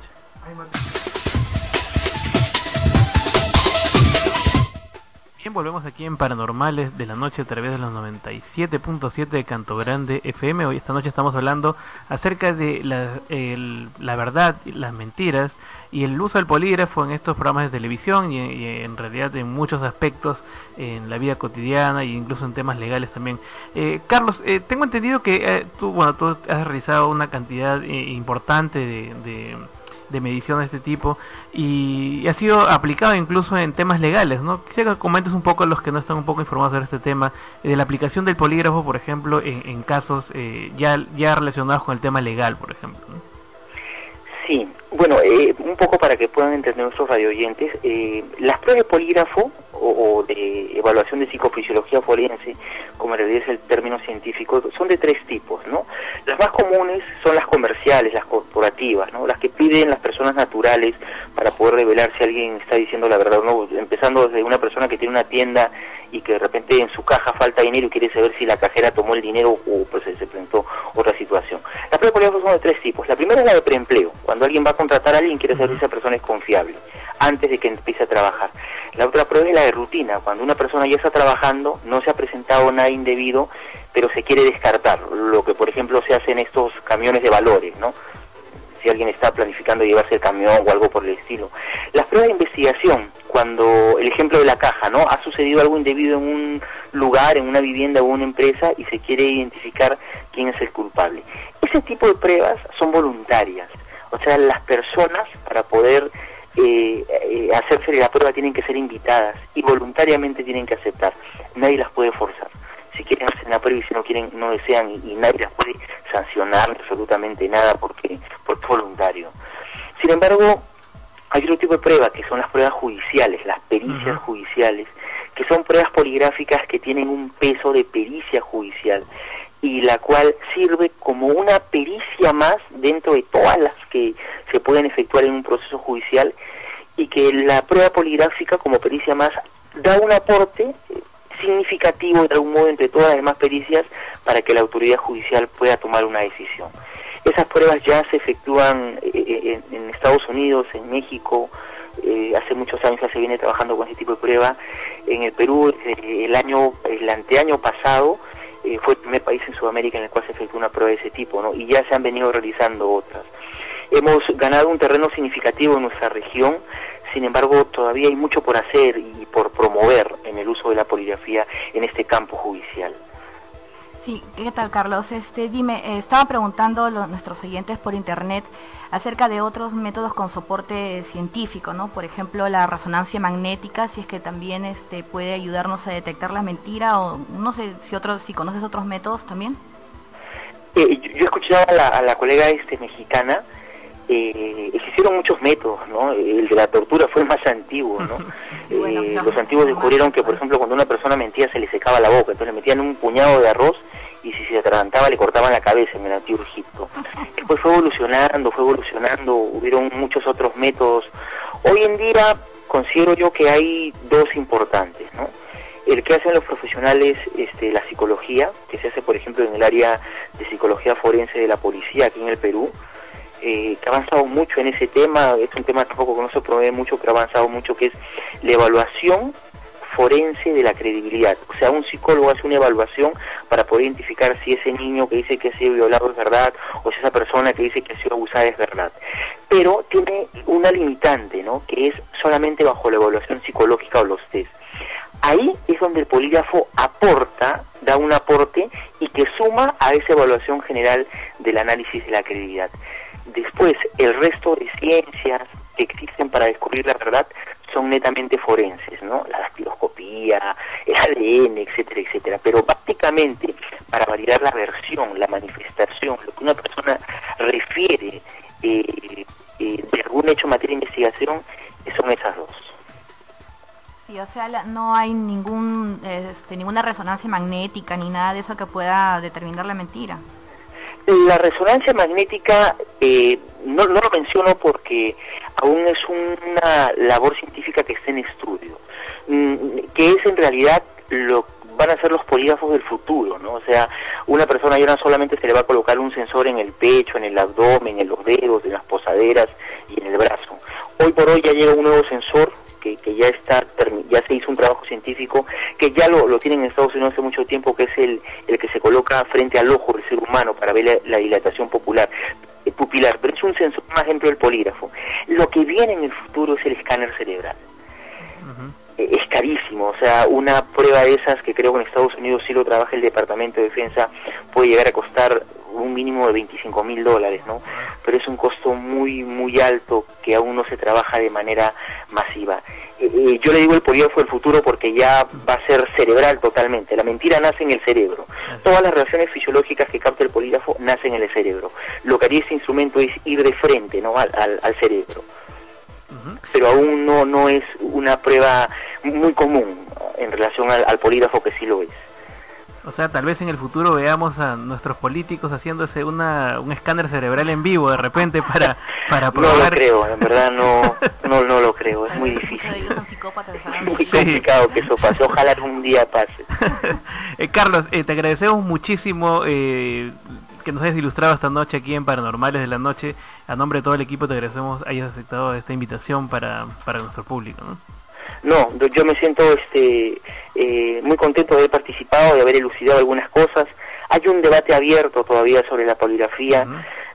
Bien, volvemos aquí en Paranormales de la Noche a través de los 97.7 de Canto Grande FM. Hoy esta noche estamos hablando acerca de la, el- la verdad, las mentiras y el uso del polígrafo en estos programas de televisión y, y en realidad en muchos aspectos en la vida cotidiana e incluso en temas legales también. Eh, Carlos, eh, tengo entendido que eh, tú, bueno, tú has realizado una cantidad eh, importante de, de, medición de este tipo y, ha sido aplicado incluso en temas legales, ¿no? Quisiera que comentes un poco a los que no están un poco informados sobre este tema, eh, de la aplicación del polígrafo, por ejemplo, en, casos eh, ya, ya relacionados con el tema legal, por ejemplo. Sí, bueno, eh, un poco para que puedan entender nuestros radioyentes, eh, las pruebas de polígrafo o, de evaluación de psicofisiología forense, como en realidad el término científico, son de tres tipos, ¿no? Las más comunes son las comerciales, las corporativas, ¿no? Las que piden las personas naturales para poder revelar si alguien está diciendo la verdad o no, empezando desde una persona que tiene una tienda y que de repente en su caja falta dinero y quiere saber si la cajera tomó el dinero o pues se presentó otra situación. Las pruebas de polígrafo son de tres tipos. La primera es la de preempleo, cuando alguien va contratar a alguien quiere saber si esa persona es confiable antes de que empiece a trabajar. La otra prueba es la de rutina, cuando una persona ya está trabajando, no se ha presentado nada indebido, pero se quiere descartar, lo que por ejemplo se hace en estos camiones de valores, ¿no? si alguien está planificando llevarse el camión o algo por el estilo. Las pruebas de investigación, cuando el ejemplo de la caja, ¿no? Ha sucedido algo indebido en un lugar, en una vivienda o una empresa y se quiere identificar quién es el culpable. Ese tipo de pruebas son voluntarias, o sea, las personas para poder eh, eh, hacerse la prueba tienen que ser invitadas y voluntariamente tienen que aceptar. Nadie las puede forzar. Si quieren hacer la prueba y si no quieren, no desean y, y nadie las puede sancionar absolutamente nada porque, porque es voluntario. Sin embargo, hay otro tipo de pruebas que son las pruebas judiciales, las pericias judiciales, que son pruebas poligráficas que tienen un peso de pericia judicial y la cual sirve como una pericia más dentro de todas las que se pueden efectuar en un proceso judicial y que la prueba poligráfica como pericia más da un aporte eh, significativo de algún modo entre todas las demás pericias para que la autoridad judicial pueda tomar una decisión. Esas pruebas ya se efectúan eh, eh, en, Estados Unidos, en México, hace muchos años ya se viene trabajando con ese tipo de prueba. En el Perú, el año, el anteaño pasado, eh, fue el primer país en Sudamérica en el cual se efectuó una prueba de ese tipo, ¿no? Y ya se han venido realizando otras. Hemos ganado un terreno significativo en nuestra región, sin embargo, todavía hay mucho por hacer y por promover en el uso de la poligrafía en este campo judicial. Sí, ¿qué tal Carlos? Este, dime, eh, estaba preguntando los- nuestros oyentes por internet acerca de otros métodos con soporte científico, ¿no? Por ejemplo, la resonancia magnética, si es que también este puede ayudarnos a detectar la mentira o no sé si otros si conoces otros métodos también. Eh, yo, escuchado a la, a la colega este mexicana, eh, existieron muchos métodos, ¿no? El de la tortura fue el más antiguo, ¿no? <laughs> Eh, los antiguos descubrieron que, por ejemplo, cuando una persona mentía se le secaba la boca, entonces le metían un puñado de arroz y si se atragantaba le cortaban la cabeza en el antiguo Egipto. <laughs> Después fue evolucionando, fue evolucionando, hubieron muchos otros métodos. Hoy en día considero yo que hay dos importantes, ¿no? el que hacen los profesionales este, la psicología, que se hace por ejemplo en el área de psicología forense de la policía aquí en el Perú, eh, que ha avanzado mucho en ese tema, es un tema que no se promueve mucho, pero ha avanzado mucho, que es la evaluación forense de la credibilidad. O sea, un psicólogo hace una evaluación para poder identificar si ese niño que dice que ha sido violado es verdad o si esa persona que dice que ha sido abusada es verdad. Pero tiene una limitante, ¿no? Que es solamente bajo la evaluación psicológica o los test. Ahí es donde el polígrafo aporta, da un aporte y que suma a esa evaluación general del análisis de la credibilidad. Después, el resto de ciencias que existen para descubrir la verdad son netamente forenses, ¿no? La dactiloscopía, el ADN, etcétera, etcétera. Pero prácticamente para validar la versión, la manifestación, lo que una persona refiere eh, eh, de algún hecho en materia de investigación, son esas dos. Sí, o sea, la- no hay ningún este, ninguna resonancia magnética ni nada de eso que pueda determinar la mentira. La resonancia magnética eh, no, lo menciono porque aún es una labor científica que está en estudio, mm, que es en realidad lo van a ser los polígrafos del futuro, ¿no? O sea, una persona ya no solamente se le va a colocar un sensor en el pecho, en el abdomen, en los dedos, en las posaderas y en el brazo. Hoy por hoy ya llega un nuevo sensor que que, ya está ya se hizo un trabajo científico que ya lo, lo tienen en Estados Unidos hace mucho tiempo que es el, el que se coloca frente al ojo del ser humano para ver la, la dilatación popular eh, pupilar pero es un sensor más ejemplo del polígrafo. Lo que viene en el futuro es el escáner cerebral. Eh, es carísimo, o sea, una prueba de esas que creo que en Estados Unidos sí lo trabaja el Departamento de Defensa puede llegar a costar un mínimo de 25 mil dólares, ¿no? Pero es un costo muy, muy alto que aún no se trabaja de manera masiva. Eh, eh, yo le digo el polígrafo del futuro porque ya va a ser cerebral totalmente. La mentira nace en el cerebro. Todas las reacciones fisiológicas que capta el polígrafo nacen en el cerebro. Lo que haría este instrumento es ir de frente, ¿no? Al, cerebro pero aún no no es una prueba muy común en relación al polígrafo que sí lo es. O sea, tal vez en el futuro veamos a nuestros políticos haciéndose una, un escáner cerebral en vivo de repente para, para <laughs> No probar. lo creo, en verdad no no no lo creo, es muy difícil. Es <laughs> muy complicado que eso pase, ojalá algún día pase. <laughs> Eh, Carlos, eh, te agradecemos muchísimo eh, que nos hayas ilustrado esta noche aquí en Paranormales de la Noche. A nombre de todo el equipo te agradecemos hayas aceptado esta invitación para, para nuestro público. ¿no? No, yo- me siento este eh, muy contento de haber participado, de haber elucidado algunas cosas. Hay un debate abierto todavía sobre la poligrafía.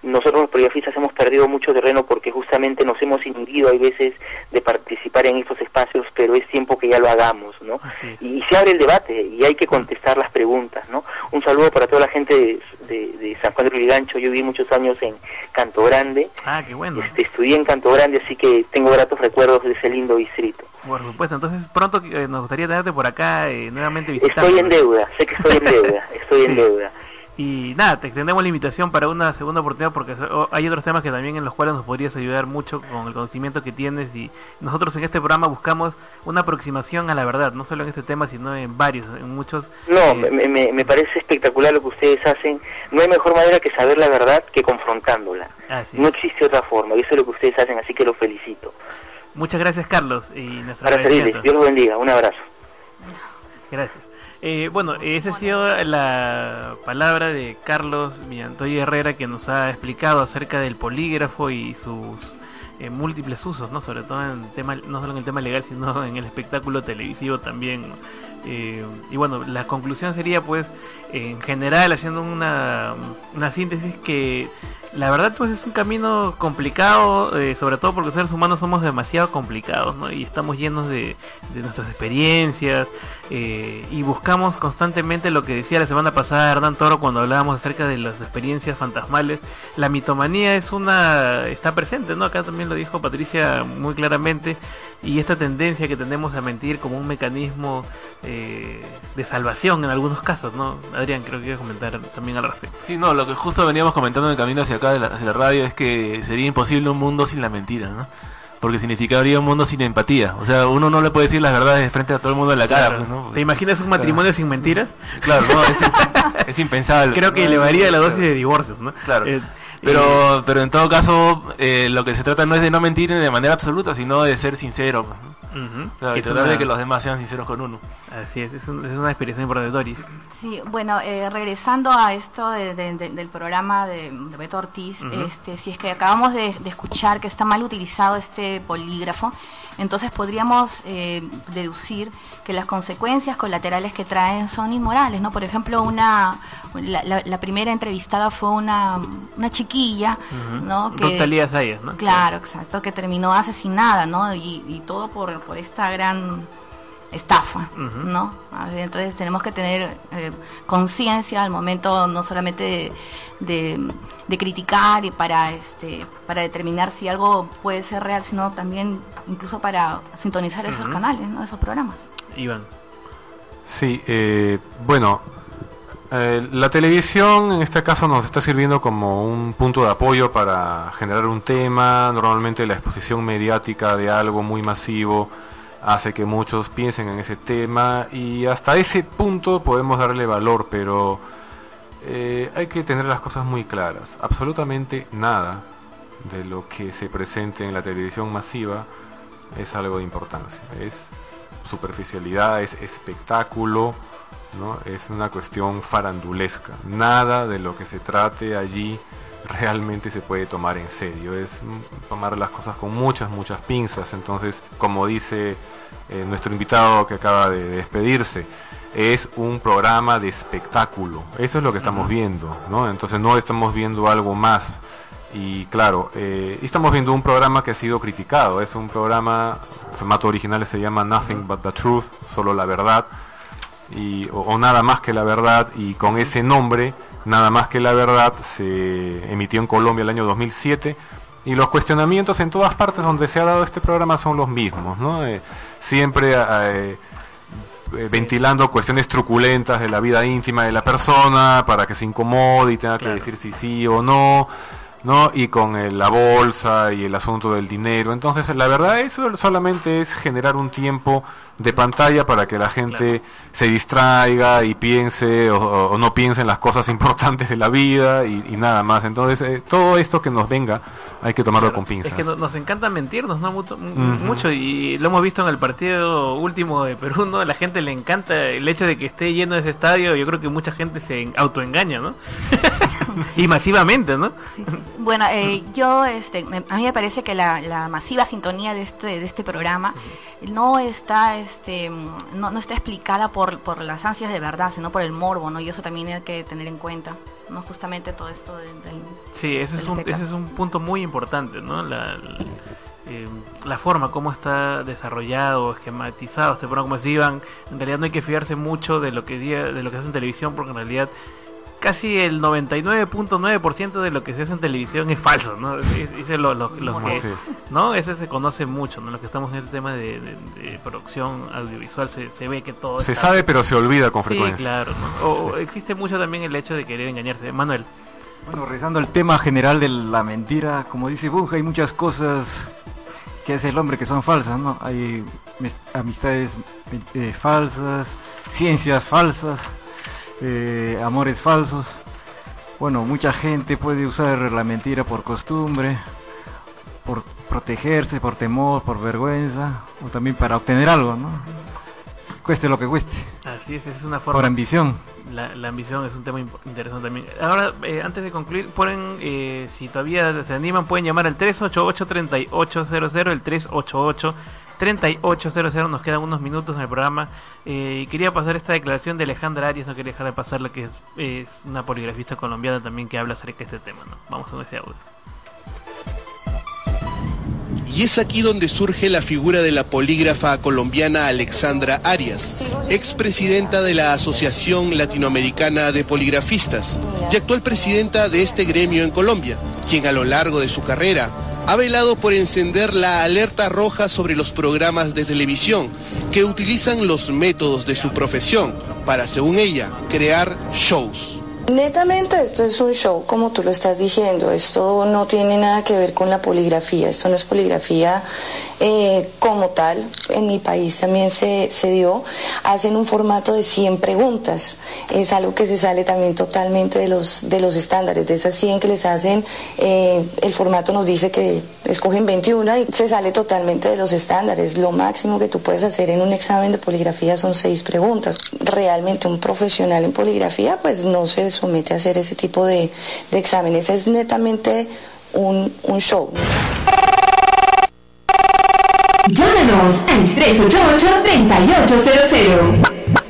Nosotros los poligrafistas hemos perdido mucho terreno porque justamente nos hemos inhibido hay veces de participar en estos espacios, pero es tiempo que ya lo hagamos, ¿no? Y, se abre el debate y hay que contestar las preguntas, ¿no? Un saludo para toda la gente de, de- de San Juan de Lurigancho. Yo viví muchos años en Canto Grande. Ah, qué bueno. Este, estudié en Canto Grande, así que tengo gratos recuerdos de ese lindo distrito. Por supuesto, entonces pronto eh, nos gustaría tenerte por acá eh, nuevamente visitando. Estoy en deuda, sé que estoy en deuda, <laughs> estoy en deuda. Y nada, te extendemos la invitación para una segunda oportunidad porque so- hay otros temas que también en los cuales nos podrías ayudar mucho con el conocimiento que tienes y nosotros en este programa buscamos una aproximación a la verdad, no solo en este tema sino en varios, en muchos. No, eh, me, me- me parece espectacular lo que ustedes hacen. No hay mejor manera que saber la verdad que confrontándola. No existe otra forma, y eso es lo que ustedes hacen, así que los felicito. Muchas gracias Carlos y nuestro Para servirles. Dios los bendiga, un abrazo. Gracias. Eh, bueno, esa ha sido la palabra de Carlos Villantoy Herrera que nos ha explicado acerca del polígrafo y sus eh, múltiples usos, no sobre todo en tema, no solo en el tema legal, sino en el espectáculo televisivo también. ¿no? Eh, y bueno, la conclusión sería pues, en general, haciendo una, una síntesis que la verdad pues es un camino complicado, eh, sobre todo porque los seres humanos somos demasiado complicados, ¿no? Y estamos llenos de, de nuestras experiencias eh, y buscamos constantemente lo que decía la semana pasada Hernán Toro cuando hablábamos acerca de las experiencias fantasmales. La mitomanía es una está presente, ¿no? Acá también lo dijo Patricia muy claramente y esta tendencia que tenemos a mentir como un mecanismo eh, de salvación en algunos casos, ¿no? Adrián, creo que iba a comentar también al respecto. Sí, no, lo que justo veníamos comentando en el camino hacia acá, de la- hacia la radio, es que sería imposible un mundo sin la mentira, ¿no? Porque significaría un mundo sin empatía. O sea, uno no le puede decir las verdades de frente a todo el mundo en la cara, Claro. pues, ¿no? ¿Te imaginas un matrimonio sin mentiras? Claro, no, es, es impensable. <laughs> Creo que No, elevaría la claro. dosis de divorcios, ¿no? Claro. Eh, Pero, pero en todo caso, eh, lo que se trata no es de no mentir de manera absoluta, sino de ser sincero. Claro, Que y tratar una- de que los demás sean sinceros con uno. Así es, es, un- es una experiencia importante, Doris. Sí, bueno, eh, regresando a esto de- de- de- del programa de, de Beto Ortiz, este, si es que acabamos de, de escuchar que está mal utilizado este polígrafo, entonces podríamos eh, deducir que las consecuencias colaterales que traen son inmorales, ¿no? Por ejemplo, una la, la- la primera entrevistada fue una, una chiquilla. ¿no? Ruth Talía Sayas, ¿no? Claro, exacto, que terminó asesinada, ¿no? Y, y todo por, por esta gran estafa. ¿no? Entonces tenemos que tener eh, conciencia al momento no solamente de, de- de criticar y para este para determinar si algo puede ser real, sino también incluso para sintonizar esos canales, ¿no? Esos programas. Iván. Sí, eh, bueno, eh, la televisión en este caso nos está sirviendo como un punto de apoyo para generar un tema. Normalmente la exposición mediática de algo muy masivo hace que muchos piensen en ese tema y hasta ese punto podemos darle valor, pero eh, hay que tener las cosas muy claras. Absolutamente nada de lo que se presente en la televisión masiva es algo de importancia. Es superficialidad, es espectáculo, ¿no? es una cuestión farandulesca. Nada de lo que se trate allí realmente se puede tomar en serio. Es tomar las cosas con muchas, muchas pinzas. Entonces, como dice eh, nuestro invitado que acaba de despedirse, es un programa de espectáculo. Eso es lo que estamos viendo, ¿no? Entonces no estamos viendo algo más. Y claro, eh, estamos viendo un programa que ha sido criticado. Es un programa, el formato original se llama Nothing But the Truth, solo la verdad. Y, o, o nada más que la verdad. Y con ese nombre, nada más que la verdad, se emitió en Colombia el año 2007. Y los cuestionamientos en todas partes donde se ha dado este programa son los mismos, ¿no? Eh, siempre eh, eh, ventilando cuestiones truculentas de la vida íntima de la persona para que se incomode y tenga que decir si sí o no, ¿no? Y con eh, la bolsa y el asunto del dinero. Entonces, la verdad, eso solamente es generar un tiempo de pantalla para que la gente se distraiga y piense o, o no piense en las cosas <laughs> importantes de la vida y, y nada más. Entonces, eh, todo esto que nos venga hay que tomarlo con pinzas. Es que no- nos encanta mentirnos, ¿no? Mucho, Ujú. mucho, y lo hemos visto en el partido último de Perú, ¿no? A la gente le encanta el hecho de que esté lleno ese estadio. Yo creo que mucha gente se en- autoengaña, ¿no? <laughs> y masivamente, ¿no? Bueno, eh, yo, este, me- a mí me parece que la, la masiva sintonía de este, de este programa no está, este, mm, no, no está explicada por, por las ansias de verdad, sino por el morbo, ¿no? Y eso también hay que tener en cuenta, ¿no? Justamente todo esto del... del- Sí, ese es, un, es punto muy importante, ¿no? La, la, eh, la forma, cómo está desarrollado, esquematizado este programa, como decía Iván, en realidad no hay que fiarse mucho de lo que, de lo que se hace en televisión, porque en realidad casi el 99.9% de lo que se hace en televisión es falso, ¿no? Es lo, lo- lo que-. ¿no? Ese se conoce mucho, ¿no? Lo que estamos en este tema de, de- de producción audiovisual se, se ve que todo Se está- sabe, pero se olvida con Sí, frecuencia. claro, ¿no? O, existe mucho también el hecho de querer engañarse. Manuel. Bueno, rezando el tema general de la mentira, como dice Bunge, hay muchas cosas que hace el hombre que son falsas, ¿no? Hay amistades eh, falsas, ciencias falsas, eh, amores falsos. Bueno, mucha gente puede usar la mentira por costumbre, por protegerse, por temor, por vergüenza, o también para obtener algo, ¿no? Cueste lo que cueste. Así es, es una forma. Por ambición. La, la ambición es un tema interesante también. Ahora, eh, antes de concluir, ponen, eh, si todavía se animan, pueden llamar al 388-3800, el 388-3800. Nos quedan unos minutos en el programa. Eh, y quería pasar esta declaración de Alejandra Arias, no quería dejar de pasarla, que es, es una poligrafista colombiana también que habla acerca de este tema. ¿no? Vamos con ese audio. Y es aquí donde surge la figura de la polígrafa colombiana Alexandra Arias, expresidenta de la Asociación Latinoamericana de Poligrafistas y actual presidenta de este gremio en Colombia, quien a lo largo de su carrera ha velado por encender la alerta roja sobre los programas de televisión que utilizan los métodos de su profesión para, según ella, crear shows. Netamente esto es un show, como tú lo estás diciendo. Esto no tiene nada que ver con la poligrafía. Esto no es poligrafía eh, como tal. En mi país también se, se dio. Hacen un formato de 100 preguntas. Es algo que se sale también totalmente de los, de los estándares. De esas 100 que les hacen, eh, el formato nos dice que escogen 21 y se sale totalmente de los estándares. Lo máximo que tú puedes hacer en un examen de poligrafía son 6 preguntas. Realmente un profesional en poligrafía pues no se somete a hacer ese tipo de, de exámenes. Es netamente un, un show. Llámanos al 388-3800.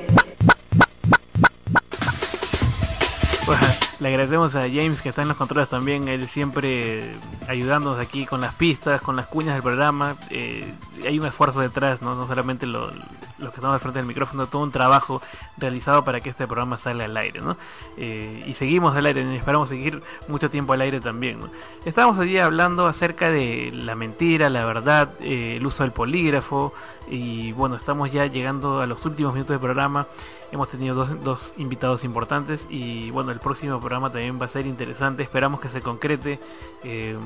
Le agradecemos a James que está en los controles también, él siempre ayudándonos aquí con las pistas, con las cuñas del programa. Eh, hay un esfuerzo detrás, no, no solamente lo- los que estamos al frente del micrófono, todo un trabajo realizado para que este programa salga al aire. ¿no? Eh, y seguimos al aire, y esperamos seguir mucho tiempo al aire también. ¿no? Estábamos allí hablando acerca de la mentira, la verdad, eh, el uso del polígrafo. Y bueno, estamos ya llegando a los últimos minutos del programa. Hemos tenido dos, dos invitados importantes y bueno, el próximo programa también va a ser interesante. Esperamos que se concrete. Eh,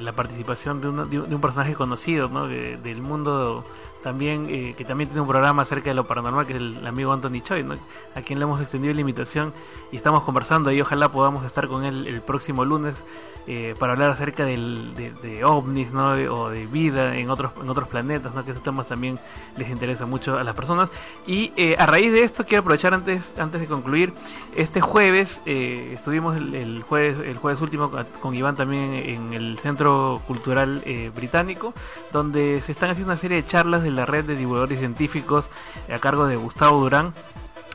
la participación de, una- de un personaje conocido ¿no? De- del mundo también eh, que también tiene un programa acerca de lo paranormal que es el amigo Anthony Choi ¿no? a quien le hemos extendido la invitación y estamos conversando y ojalá podamos estar con él el próximo lunes eh, para hablar acerca del, de, de ovnis ¿no? O de vida en otros en otros planetas ¿no? que estos temas también les interesa mucho a las personas y eh, a raíz de esto quiero aprovechar antes antes de concluir este jueves eh, estuvimos el, el jueves el jueves último con Iván también en el Centro Cultural eh, Británico donde se están haciendo una serie de charlas de la red de divulgadores científicos a cargo de Gustavo Durán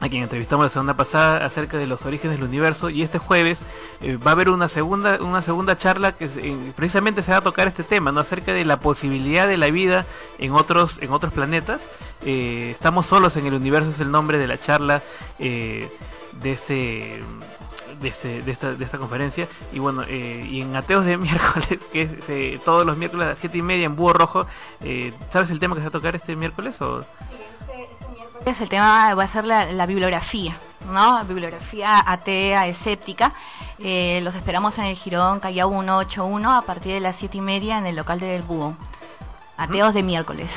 a quien entrevistamos la semana pasada acerca de los orígenes del universo. Y este jueves eh, va a haber una segunda una segunda charla que precisamente se va a tocar este tema no acerca de la posibilidad de la vida en otros en otros planetas. Eh, estamos solos en el universo es el nombre de la charla eh, de este de, este, de, esta, de esta conferencia y bueno eh, y en ateos de <laughs> miércoles que es eh, todos los miércoles a las siete y media en Búho Rojo eh, ¿sabes el tema que se va a tocar este miércoles o Es el tema va a ser la, la bibliografía, ¿no? Bibliografía atea, escéptica. Eh, los esperamos en el Girón Callao 181 a partir de las siete y media en el local del Búho. Ateos de miércoles.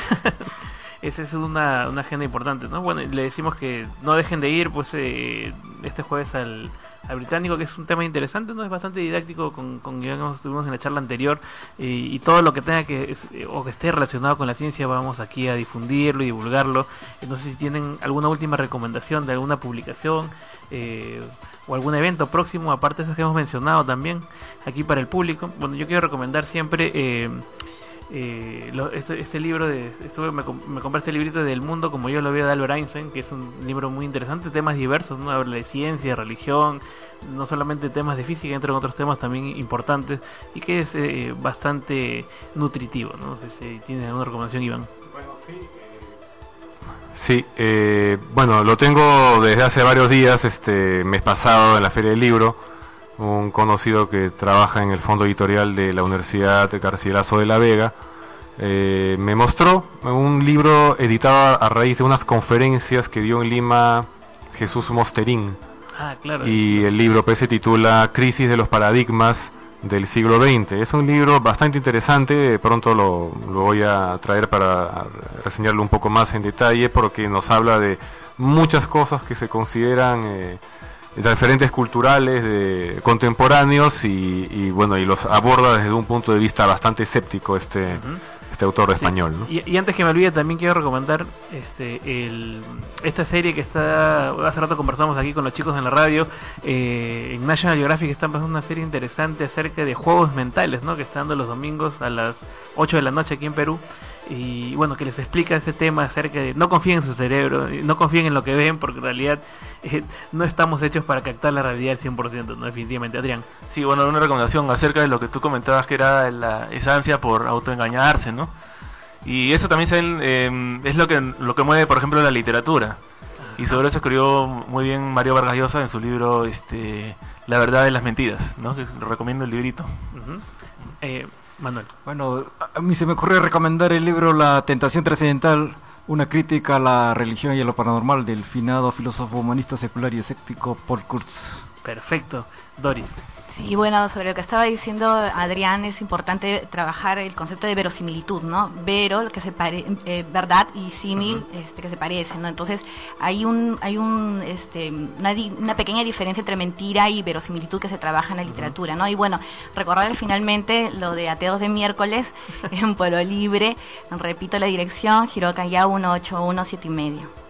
<laughs> Esa es una, una agenda importante, ¿no? Bueno, y le decimos que no dejen de ir, pues, eh, este jueves al, al británico, que es un tema interesante, ¿no? Es bastante didáctico, con, con digamos, estuvimos en la charla anterior, y, y todo lo que tenga que, eh, o que esté relacionado con la ciencia, vamos aquí a difundirlo y divulgarlo. Eh, No sé si tienen alguna última recomendación de alguna publicación, eh, o algún evento próximo, aparte de esos que hemos mencionado también, aquí para el público. Bueno, yo quiero recomendar siempre... Eh, eh, lo- este, este libro de estuve me, com- me compré este librito del mundo como yo lo veo de Albert Einstein que es un libro muy interesante temas diversos no habla de ciencia religión no solamente temas de física entre otros temas también importantes y que es eh, bastante nutritivo no, sé si tiene alguna recomendación Iván. Sí, eh, bueno, lo tengo desde hace varios días, este mes pasado en la Feria del Libro, un conocido que trabaja en el fondo editorial de la Universidad de Garcilaso de la Vega, eh, me mostró un libro editado a raíz de unas conferencias que dio en Lima Jesús Mosterín. ah claro Y el libro pues, se titula Crisis de los Paradigmas del siglo XX. Es un libro bastante interesante, de pronto lo, lo voy a traer para reseñarlo un poco más en detalle porque nos habla de muchas cosas que se consideran eh, referentes culturales de, contemporáneos y, y, bueno y los aborda desde un punto de vista bastante escéptico este, este autor Sí. español. ¿no? Y, y antes que me olvide, también quiero recomendar este el, esta serie que está. Hace rato conversamos aquí con los chicos en la radio. eh, en National Geographic están pasando una serie interesante acerca de juegos mentales, ¿no? Que está dando los domingos a las 8 de la noche aquí en Perú. Y bueno, que les explica ese tema acerca de no confíen en su cerebro, no confíen en lo que ven, porque en realidad <laughs> eh, no estamos hechos para captar la realidad al 100%, ¿no? Definitivamente, Adrián. Sí, bueno, una recomendación acerca de lo que tú comentabas que era la, esa ansia por autoengañarse, ¿no? Y eso también se, eh, es lo que, lo que mueve, por ejemplo, la literatura. Y sobre eso escribió muy bien Mario Vargas Llosa en su libro este, La verdad de las mentiras, ¿no? Que recomiendo el librito. Ujú. Eh, Manuel. Bueno, a mí se me ocurrió recomendar el libro La tentación trascendental, una crítica a la religión y a lo paranormal del finado filósofo humanista secular y escéptico Paul Kurtz. Perfecto. Doris. Sí, bueno, sobre lo que estaba diciendo Adrián, es importante trabajar el concepto de verosimilitud, ¿no? Vero, que se pare, eh, verdad, y símil, este, que se parecen, ¿no? Entonces, hay un, hay un, este, una, di- una pequeña diferencia entre mentira y verosimilitud que se trabaja en la literatura, ¿no? Y bueno, recordar finalmente lo de Ateos de miércoles <laughs> en Pueblo Libre, repito la dirección, Girocaya 1817 y medio.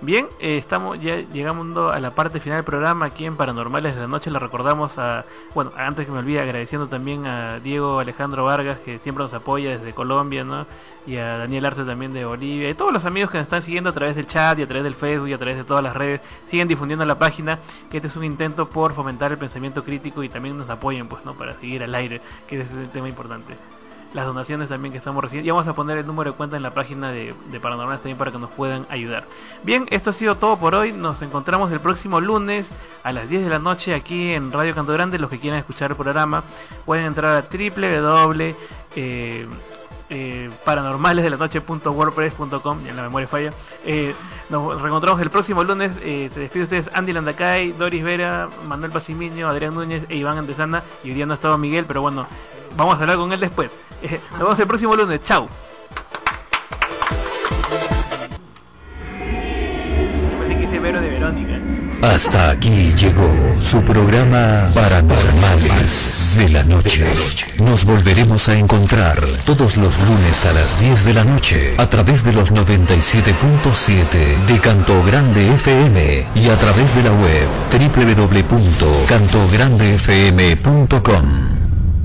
Bien, eh, estamos ya llegando a la parte final del programa aquí en Paranormales de la Noche. Le recordamos a, bueno, antes que me olvide, agradeciendo también a Diego Alejandro Vargas, que siempre nos apoya desde Colombia, ¿no? Y a Daniel Arce también de Bolivia. Y todos los amigos que nos están siguiendo a través del chat y a través del Facebook y a través de todas las redes. Siguen difundiendo la página, que este es un intento por fomentar el pensamiento crítico y también nos apoyen, pues, ¿no? Para seguir al aire, que ese es el tema importante las donaciones también que estamos recibiendo. Y vamos a poner el número de cuenta en la página de, de Paranormales también para que nos puedan ayudar. Bien, esto ha sido todo por hoy. Nos encontramos el próximo lunes a las 10 de la noche aquí en Radio Canto Grande. Los que quieran escuchar el programa pueden entrar a www. Eh, eh, paranormalesdelanoche.wordpress.com ya en la memoria falla eh, nos reencontramos el próximo lunes eh, se despide ustedes Andy Landacay, Doris Vera Manuel Pasimiño, Adrián Núñez e Iván Antesana y hoy día no estaba Miguel pero bueno vamos a hablar con él después. Eh, nos vemos el próximo lunes. Chao. Verónica. Hasta aquí llegó su programa Paranormales de la Noche. Nos volveremos a encontrar todos los lunes a las 10 de la noche a través de los 97.7 de Canto Grande FM y a través de la web www.cantograndefm.com.